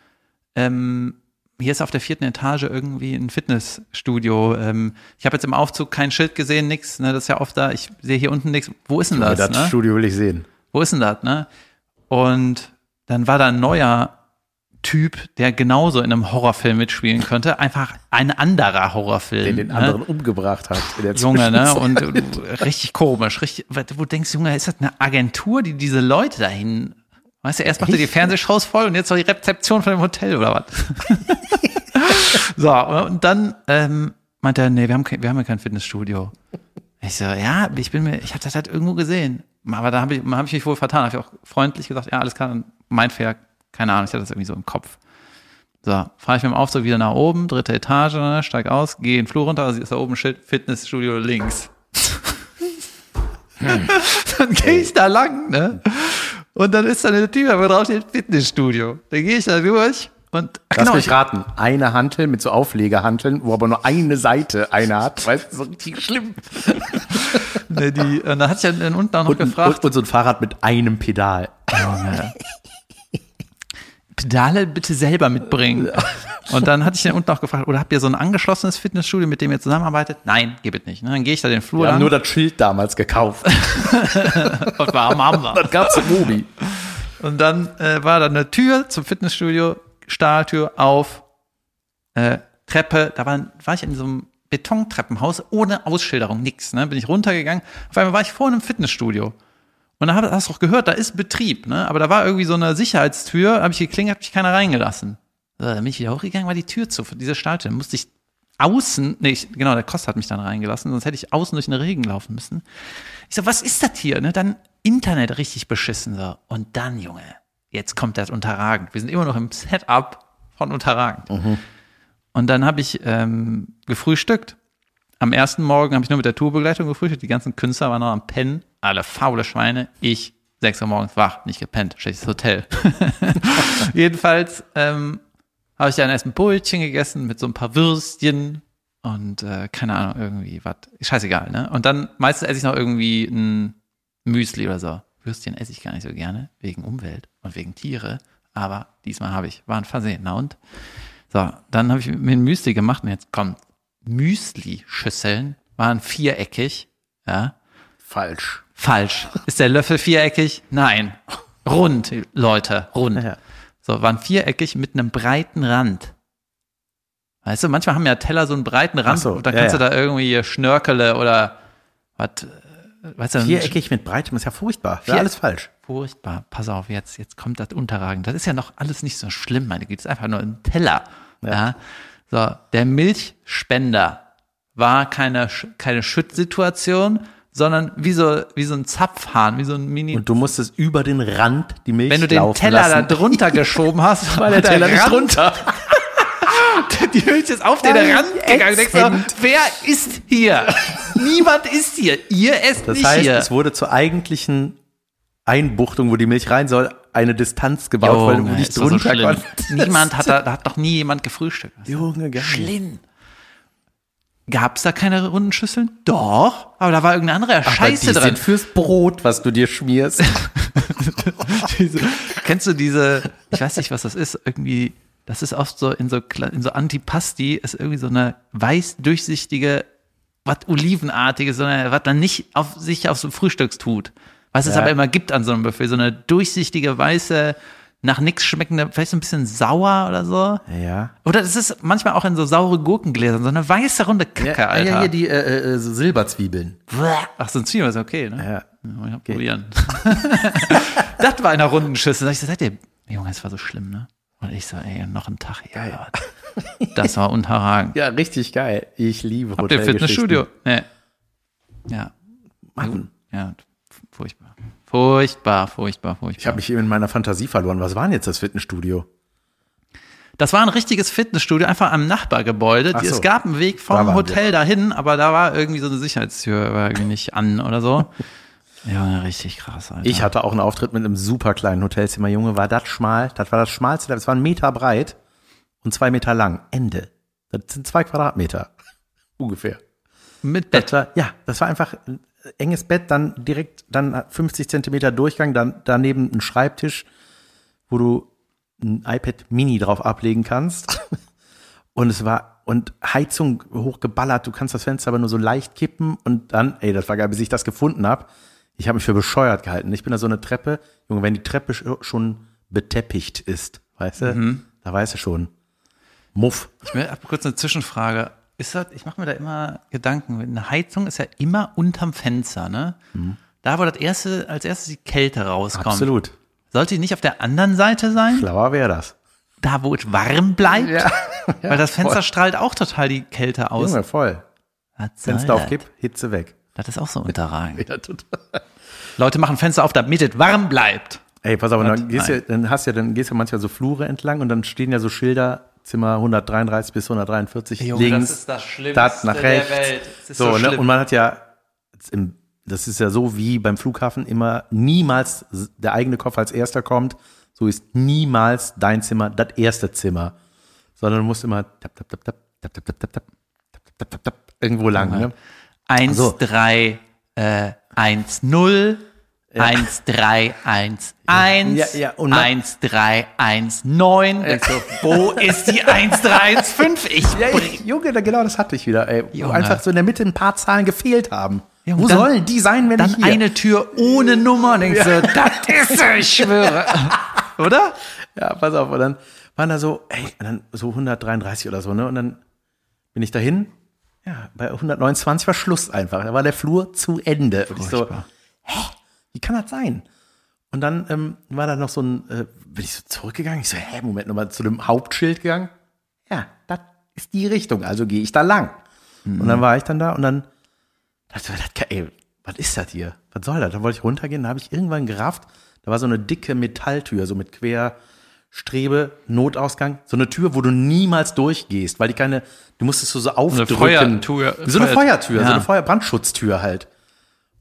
ähm, hier ist auf der vierten Etage irgendwie ein Fitnessstudio. Ähm, ich habe jetzt im Aufzug kein Schild gesehen, nix, ne, das ist ja oft da, ich sehe hier unten nichts. Wo ist denn das? das ne? Studio will ich sehen. wo ist denn das, ne? Und dann war da ein neuer Typ, der genauso in einem Horrorfilm mitspielen könnte. Einfach ein anderer Horrorfilm. Den den ne? anderen umgebracht hat. In der Junge, ne? Und du- richtig komisch, richtig, wo du denkst, Junge, ist das eine Agentur, die diese Leute dahin, Weißt du, erst macht er die Fernsehshows voll und jetzt noch die Rezeption von dem Hotel oder was? so, und dann ähm, meinte er, nee, wir haben, kein, wir haben ja kein Fitnessstudio. Ich so, ja, ich bin mir, ich habe das halt irgendwo gesehen. Aber da habe ich, hab ich mich wohl vertan. Habe ich auch freundlich gesagt, ja, alles klar, dann mein Fehler, keine Ahnung, ich hatte das irgendwie so im Kopf. So, fahre ich mit dem Aufzug wieder nach oben, dritte Etage, steig aus, gehe den Flur runter, also ist da oben ein Schild, Fitnessstudio links. dann gehe ich da lang, ne? Und dann ist da eine Tür, wo drauf steht Fitnessstudio. Dann gehe ich da durch und ach, Lass genau, mich ich, raten. Eine Hantel mit so Auflegehanteln, wo aber nur eine Seite eine hat. Weißt du, so richtig schlimm. ne, die, und dann hat sich dann unten auch noch Und, gefragt, und, und so ein Fahrrad mit einem Pedal. Junge. Pedale bitte selber mitbringen. Und dann hatte ich den unten auch gefragt, oder habt ihr so ein angeschlossenes Fitnessstudio, mit dem ihr zusammenarbeitet? Nein, gibt es nicht. Dann gehe ich da den Flur Wir haben nur das Schild damals gekauft. und war am Hammer. das gab's im Mobi. Und dann äh, war da eine Tür zum Fitnessstudio, Stahltür auf, äh, Treppe, da war, war ich in so einem Betontreppenhaus ohne Ausschilderung, nix, ne? Bin ich runtergegangen. Auf einmal war ich vor einem Fitnessstudio. Und da hast du auch gehört, da ist Betrieb, ne? Aber da war irgendwie so eine Sicherheitstür, habe ich geklingelt, hat mich keiner reingelassen. So, dann bin ich wieder hochgegangen, war die Tür zu, diese Stahltür. Dann musste ich außen, nee, ich, genau, der Kost hat mich dann reingelassen, sonst hätte ich außen durch den Regen laufen müssen. Ich so, was ist das hier? Ne? Dann Internet richtig beschissen. So. Und dann, Junge, jetzt kommt das Unterragend. Wir sind immer noch im Setup von Unterragend. Und dann habe ich ähm, gefrühstückt. Am ersten Morgen habe ich nur mit der Tourbegleitung gefrühstückt. Die ganzen Künstler waren noch am Pennen. Alle faule Schweine. Ich, sechs Uhr morgens wach, nicht gepennt. Schlechtes Hotel. Jedenfalls ähm, habe ich dann erst ein Brötchen gegessen mit so ein paar Würstchen und äh, keine Ahnung, irgendwie was. Scheißegal, ne? Und dann meistens esse ich noch irgendwie ein Müsli oder so. Würstchen esse ich gar nicht so gerne, wegen Umwelt und wegen Tiere. Aber diesmal habe ich, war ein Versehen. Na und? So, dann habe ich mir ein Müsli gemacht und jetzt kommt Müsli-Schüsseln, waren viereckig, ja. Falsch. Falsch. Ist der Löffel viereckig? Nein. Rund, Leute, rund. Ja. So, waren viereckig mit einem breiten Rand. Weißt du, manchmal haben ja Teller so einen breiten Rand so, und dann ja, kannst ja. du da irgendwie Schnörkele oder was, weißt du, Viereckig mit breitem ist ja furchtbar. Ja, Vier- alles falsch. Furchtbar. Pass auf, jetzt, jetzt kommt das Unterragend. Das ist ja noch alles nicht so schlimm, meine Güte. Das ist einfach nur ein Teller. Ja. So, der Milchspender war keine, keine Schüttsituation, sondern wie so, wie so ein Zapfhahn, wie so ein Mini. Und du musstest über den Rand die Milch wenn du den Teller da lassen. drunter geschoben hast, war der Teller nicht drunter. Die Milch ist auf den Rand gegangen. Denkst du, wer ist hier? Niemand ist hier. Ihr esst Das nicht heißt, hier. es wurde zur eigentlichen Einbuchtung, wo die Milch rein soll, eine Distanz gebaut, weil du Junge, nicht so drunter schlimm. konntest. Niemand hat da, da hat doch nie jemand gefrühstückt. Junge, geil. Schlimm. Gab's da keine runden Schüsseln? Doch, aber da war irgendeine andere Aber Scheiße die drin. sind fürs Brot, was du dir schmierst. diese, kennst du diese, ich weiß nicht, was das ist, irgendwie, das ist oft so in so, in so Antipasti, ist irgendwie so eine weiß durchsichtige, was Olivenartiges, sondern was dann nicht auf sich auf so Frühstücks tut. Was es Ja. aber immer gibt an so einem Buffet, so eine durchsichtige, weiße, nach nix schmeckende, vielleicht so ein bisschen sauer oder so. ja. Oder das ist manchmal auch in so saure Gurkengläsern, so eine weiße runde Kacke, Ja, Alter. ja, ja, die äh, äh, so Silberzwiebeln. Ach, so ein Zwiebeln ist okay, ne? Ja. Ja, probieren. das war in einer runden Schüssel. Da ich gesagt, ihr, Junge, es war so schlimm, ne? Und ich so, ey, noch ein Tag hier. Geil. Das war unterragend. Ja, richtig geil. Ich liebe Habt ihr Fitnessstudio? Nee. Ja. Mann. Ja, furchtbar. Furchtbar, furchtbar, furchtbar. Ich habe mich eben in meiner Fantasie verloren. Was war denn jetzt das Fitnessstudio? Das war ein richtiges Fitnessstudio, einfach am Nachbargebäude. So. Es gab einen Weg Da vom waren Hotel dahin, aber da war irgendwie so eine Sicherheitstür, war irgendwie nicht an oder so. Ja, richtig krass, Alter. Ich hatte auch einen Auftritt mit einem super kleinen Hotelzimmer. Junge, war das schmal. Das war das schmalste. Das war ein Meter breit und zwei Meter lang. Ende. Das sind zwei Quadratmeter. Ungefähr. mit Das Bett. war, ja, das war einfach ein enges Bett, dann direkt, dann 50 Zentimeter Durchgang, dann daneben ein Schreibtisch, wo du ein iPad Mini drauf ablegen kannst. Und es war, und Heizung hochgeballert, du kannst das Fenster aber nur so leicht kippen und dann, ey, das war geil, bis ich das gefunden habe. Ich habe mich für bescheuert gehalten. Ich bin da so eine Treppe, Junge, wenn die Treppe sch- schon beteppicht ist, weißt du, da weißt du schon. Muff. Ich will hab kurz eine Zwischenfrage. Ist das, ich mache mir da immer Gedanken. Eine Heizung ist ja immer unterm Fenster, ne? Da, wo das erste, als erstes die Kälte rauskommt. Absolut. Sollte die nicht auf der anderen Seite sein? Schlauer wäre das. Da, wo es warm bleibt? Ja. Weil das Fenster strahlt auch total die Kälte aus. Junge, voll. Fenster auf? Kipp, Hitze weg. Das ist auch so unterragend. Ja, total. Leute machen Fenster auf, damit es warm bleibt. Ey, pass auf, und dann gehst, ja, dann hast ja, dann gehst du manchmal so Flure entlang und dann stehen ja so Schilder, Zimmer 133 bis 143 links, das Schlimmste das nach rechts. Das so, ne? Und man hat ja, das ist ja so wie beim Flughafen immer niemals der eigene Koffer als erster kommt. So ist niemals dein Zimmer das erste Zimmer, sondern du musst immer tap, tap, tap, tap, tap, tap, tap, tap, tap, tap, tap, tap, irgendwo lang. Ne? 1, So. 3, äh, 1, 0, 1, 3, 1, 1, Ja, ja, und man- 1, 3, 1, 9. Denkst du, wo ist die 1, 3, 1, 5? Ich Ja, ich, Junge, genau das hatte ich wieder. Ey, wo einfach so in der Mitte ein paar Zahlen gefehlt haben. Ja, wo dann- sollen die sein, wenn Dann ich hier? eine Tür ohne Nummer und denkst du, das ist ich schwöre. Oder? Ja, pass auf. Und dann waren da so, ey, dann so 133 oder so, ne? Und dann bin ich dahin. Ja, bei 129 war Schluss einfach. Da war der Flur zu Ende. Und ich so, hä? Wie kann das sein? Und dann ähm, war da noch so ein, äh, bin ich so zurückgegangen. Ich so, hä, Moment, nochmal zu dem Hauptschild gegangen. Ja, das ist die Richtung, also gehe ich da lang. Und dann war ich dann da und dann dachte ich, ey, was ist das hier? Was soll das? Da wollte ich runtergehen, da habe ich irgendwann gerafft, da war so eine dicke Metalltür, so mit Querstrebe, Notausgang, so eine Tür, wo du niemals durchgehst, weil die keine, du musstest so, so aufdrücken. Feuertür- so eine Feuer- Feuertür, so ja. eine Feuerbrandschutztür halt.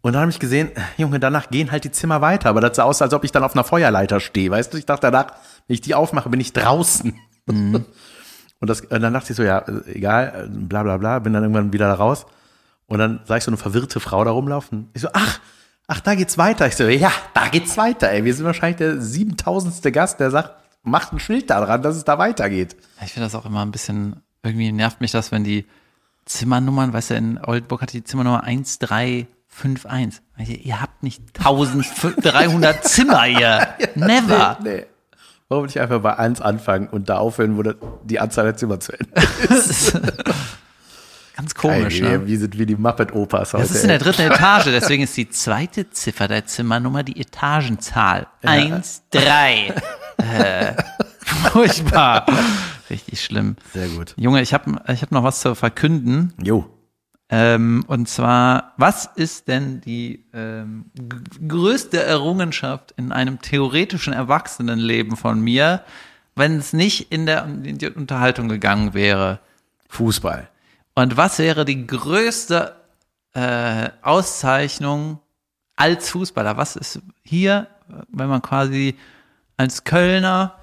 Und dann habe ich gesehen, Junge, danach gehen halt die Zimmer weiter. Aber das sah aus, als ob ich dann auf einer Feuerleiter stehe. Weißt du, ich dachte danach, wenn ich die aufmache, bin ich draußen. Mhm. Und, das, und dann dachte ich so, ja, äh, egal, äh, bla bla bla, bin dann irgendwann wieder da raus. Und dann sah ich so eine verwirrte Frau da rumlaufen. Ich so, ach, ach, da geht's weiter. Ich so, ja, da geht's weiter, ey. Wir sind wahrscheinlich der siebentausendste Gast, der sagt, macht ein Schild da dran, dass es da weitergeht. Ich finde das auch immer ein bisschen, irgendwie nervt mich das, wenn die Zimmernummern, weißt du, in Oldburg hat die Zimmernummer 1351. Ihr- Ihr habt nicht 1300 Zimmer hier. Never. Nee. Warum nicht einfach bei eins anfangen und da aufhören, wo die Anzahl der Zimmer zu Ende ist ganz komisch, Ey, ne? Wir sind wie die Muppet-Opas heute. Das ist in der dritten Etage, deswegen ist die zweite Ziffer der Zimmernummer die Etagenzahl. Eins, drei. Äh, furchtbar. Richtig schlimm. Sehr gut. Junge, ich habe ich hab noch was zu verkünden. Jo. Ähm, und zwar, was ist denn die ähm, größte Errungenschaft in einem theoretischen Erwachsenenleben von mir, wenn es nicht in, der, in die Unterhaltung gegangen wäre? Fußball. Und was wäre die größte äh, Auszeichnung als Fußballer? Was ist hier, wenn man quasi als Kölner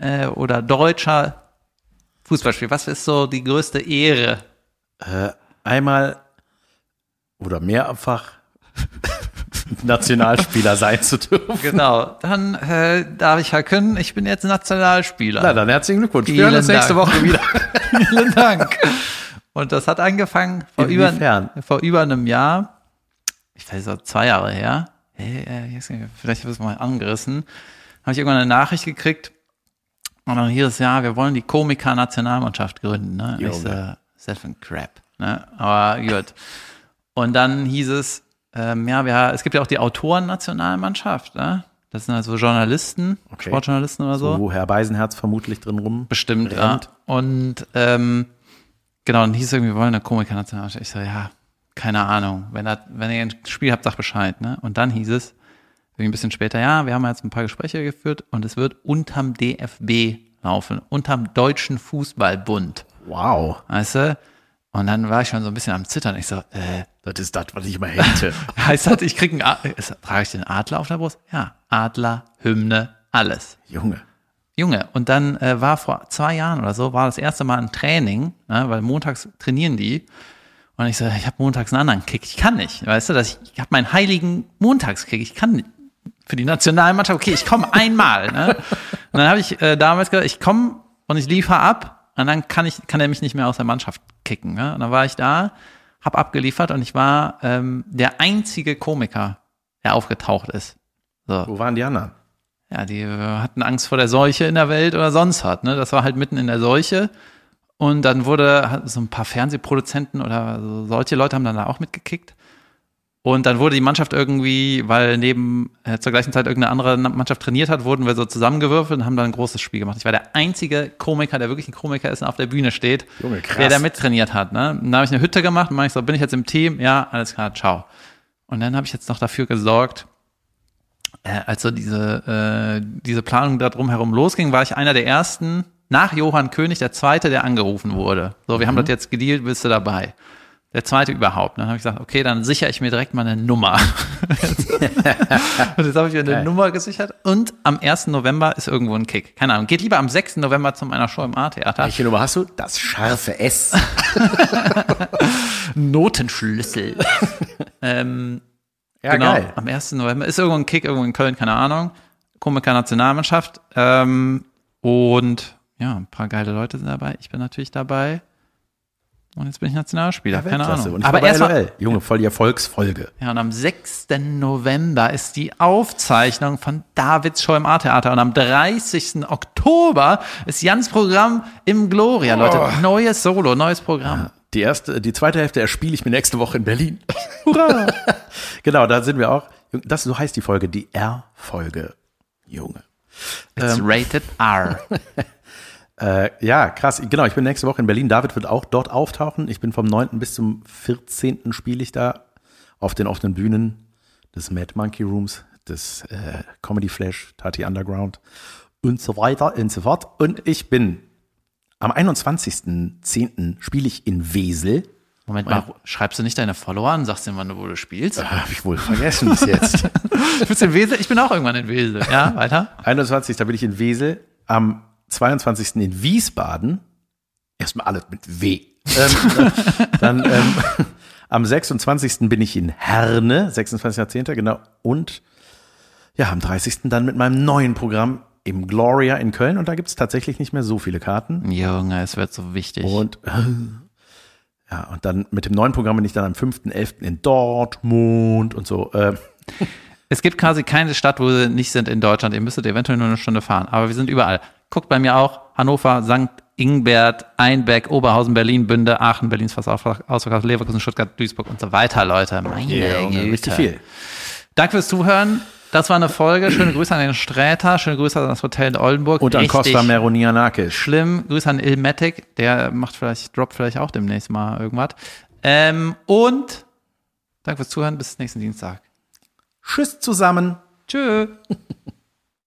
äh, oder Deutscher Fußball spielt? Was ist so die größte Ehre? Einmal oder mehrfach Nationalspieler sein zu dürfen. Genau, dann äh, darf ich verkünden, ich bin jetzt Nationalspieler. Na, dann herzlichen Glückwunsch. Wir hören uns nächste Dank. Woche wieder. Vielen Dank. Und das hat angefangen vor über, vor über einem Jahr. Ich weiß so zwei Jahre her. Hey, äh, Vielleicht habe ich es mal angerissen. Habe ich irgendwann eine Nachricht gekriegt. Und dann hieß es, ja, wir wollen die Komiker-Nationalmannschaft gründen. Ne? Ich so. Stephen Crap. Ne? Aber gut. Und dann hieß es, ähm, ja, wir, es gibt ja auch die Autoren-Nationalmannschaft. Ne? Das sind also Journalisten, Okay. Sportjournalisten oder so. Wo Herr Beisenherz vermutlich drin rum. Bestimmt, ja. Und ähm, genau, dann hieß es irgendwie, wir wollen eine Komiker-Nationalmannschaft. Ich so, ja, keine Ahnung. Wenn, das, wenn ihr ein Spiel habt, sagt Bescheid. Ne? Und dann hieß es, ein bisschen später, ja, wir haben jetzt ein paar Gespräche geführt und es wird unterm DFB laufen, unterm Deutschen Fußballbund. Wow. Weißt du? Und dann war ich schon so ein bisschen am Zittern. Ich so, äh, Das ist das, was ich immer hätte. heißt das, ich krieg einen, A- ist- trage ich den Adler auf der Brust? Ja, Adler, Hymne, alles. Junge. Junge, und dann äh, war vor zwei Jahren oder so, war das erste Mal ein Training, ne, weil montags trainieren die. Und ich so, ich habe montags einen anderen Kick. Ich kann nicht, weißt du, dass ich, ich habe meinen heiligen Montagskick. Ich kann nicht. Für die Nationalmannschaft, okay, ich komme einmal. Ne? Und dann habe ich äh, damals gesagt, ich komme und ich liefere ab und dann kann ich kann er mich nicht mehr aus der Mannschaft kicken. Ne? Und dann war ich da, habe abgeliefert und ich war ähm, der einzige Komiker, der aufgetaucht ist. So. Wo waren die anderen? Ja, die äh, hatten Angst vor der Seuche in der Welt oder sonst was. Ne? Das war halt mitten in der Seuche. Und dann wurde so ein paar Fernsehproduzenten oder so, solche Leute haben dann da auch mitgekickt. Und dann wurde die Mannschaft irgendwie, weil neben äh, zur gleichen Zeit irgendeine andere Mannschaft trainiert hat, wurden wir so zusammengewürfelt und haben dann ein großes Spiel gemacht. Ich war der einzige Komiker, der wirklich ein Komiker ist und auf der Bühne steht, Junge, krass. der da mittrainiert hat. Ne? Dann habe ich eine Hütte gemacht und meinte ich so, bin ich jetzt im Team? Ja, alles klar, ciao. Und dann habe ich jetzt noch dafür gesorgt, äh, als so diese, äh, diese Planung da drumherum losging, war ich einer der ersten, nach Johann König, der zweite, der angerufen wurde. So, wir haben das jetzt gedealt, bist du dabei? Der zweite überhaupt. Dann habe ich gesagt, okay, dann sichere ich mir direkt mal eine Nummer. und jetzt habe ich mir eine Geil. Nummer gesichert. Und am 1. November ist irgendwo ein Kick. Keine Ahnung. Geht lieber am 6. November zu meiner Show im A-Theater. Welche Nummer hast du? Das scharfe S. Notenschlüssel. ähm, Ja, genau, geil. am 1. November ist irgendwo ein Kick, irgendwo in Köln, keine Ahnung. Komiker Nationalmannschaft. Ähm, und ja, ein paar geile Leute sind dabei. Ich bin natürlich dabei. Und jetzt bin ich Nationalspieler, keine Weltklasse. Ahnung. Und Aber erstmal, LOL. Junge, voll die Erfolgsfolge. ja, und am 6. November ist die Aufzeichnung von Davids Show im A-Theater. Und am 30. Oktober ist Jans Programm im Gloria, Leute. Neues Solo, neues Programm. Die erste, die zweite Hälfte erspiele ich mir nächste Woche in Berlin. Hurra! genau, da sind wir auch. Das so heißt die Folge, die R-Folge. Junge. It's rated R. Äh, ja, krass. Genau, ich bin nächste Woche in Berlin. David wird auch dort auftauchen. Ich bin vom 9. bis zum 14. spiele ich da auf den offenen Bühnen des Mad Monkey Rooms, des äh, Comedy Flash, Tati Underground und so weiter und so fort. Und ich bin am 21.10. spiele ich in Wesel. Moment mal, schreibst du nicht deine Follower an, sagst denen, wann du wo du spielst? Habe ich wohl vergessen bis jetzt. Du bist in Wesel? Ich bin auch irgendwann in Wesel. Ja, weiter. 21. Da bin ich in Wesel. Am 22. in Wiesbaden. Erstmal alles mit W. ähm, dann ähm, am 26. bin ich in Herne, 26.10. genau. Und ja, am 30. dann mit meinem neuen Programm im Gloria in Köln. Und da gibt es tatsächlich nicht mehr so viele Karten. Junge, es wird so wichtig. Und äh, ja, und dann mit dem neuen Programm bin ich dann am 5.11. in Dortmund und so. Äh, Es gibt quasi keine Stadt, wo sie nicht sind in Deutschland. Ihr müsstet eventuell nur eine Stunde fahren. Aber wir sind überall. Guckt bei mir auch. Hannover, St. Ingbert, Einbeck, Oberhausen, Berlin, Bünde, Aachen, Berlin ist fast ausverkauft, Leverkusen, Stuttgart, Duisburg und so weiter, Leute. Meine Junge, Güte. richtig viel. Danke fürs Zuhören. Das war eine Folge. Schöne Grüße an den Sträter. Schöne Grüße an das Hotel in Oldenburg. Und an Richtig Costa Meronianakis. Schlimm. Grüße an Ilmatic. Der macht vielleicht, droppt vielleicht auch demnächst mal irgendwas. Ähm, und danke fürs Zuhören. Bis nächsten Dienstag. Tschüss zusammen. Tschö.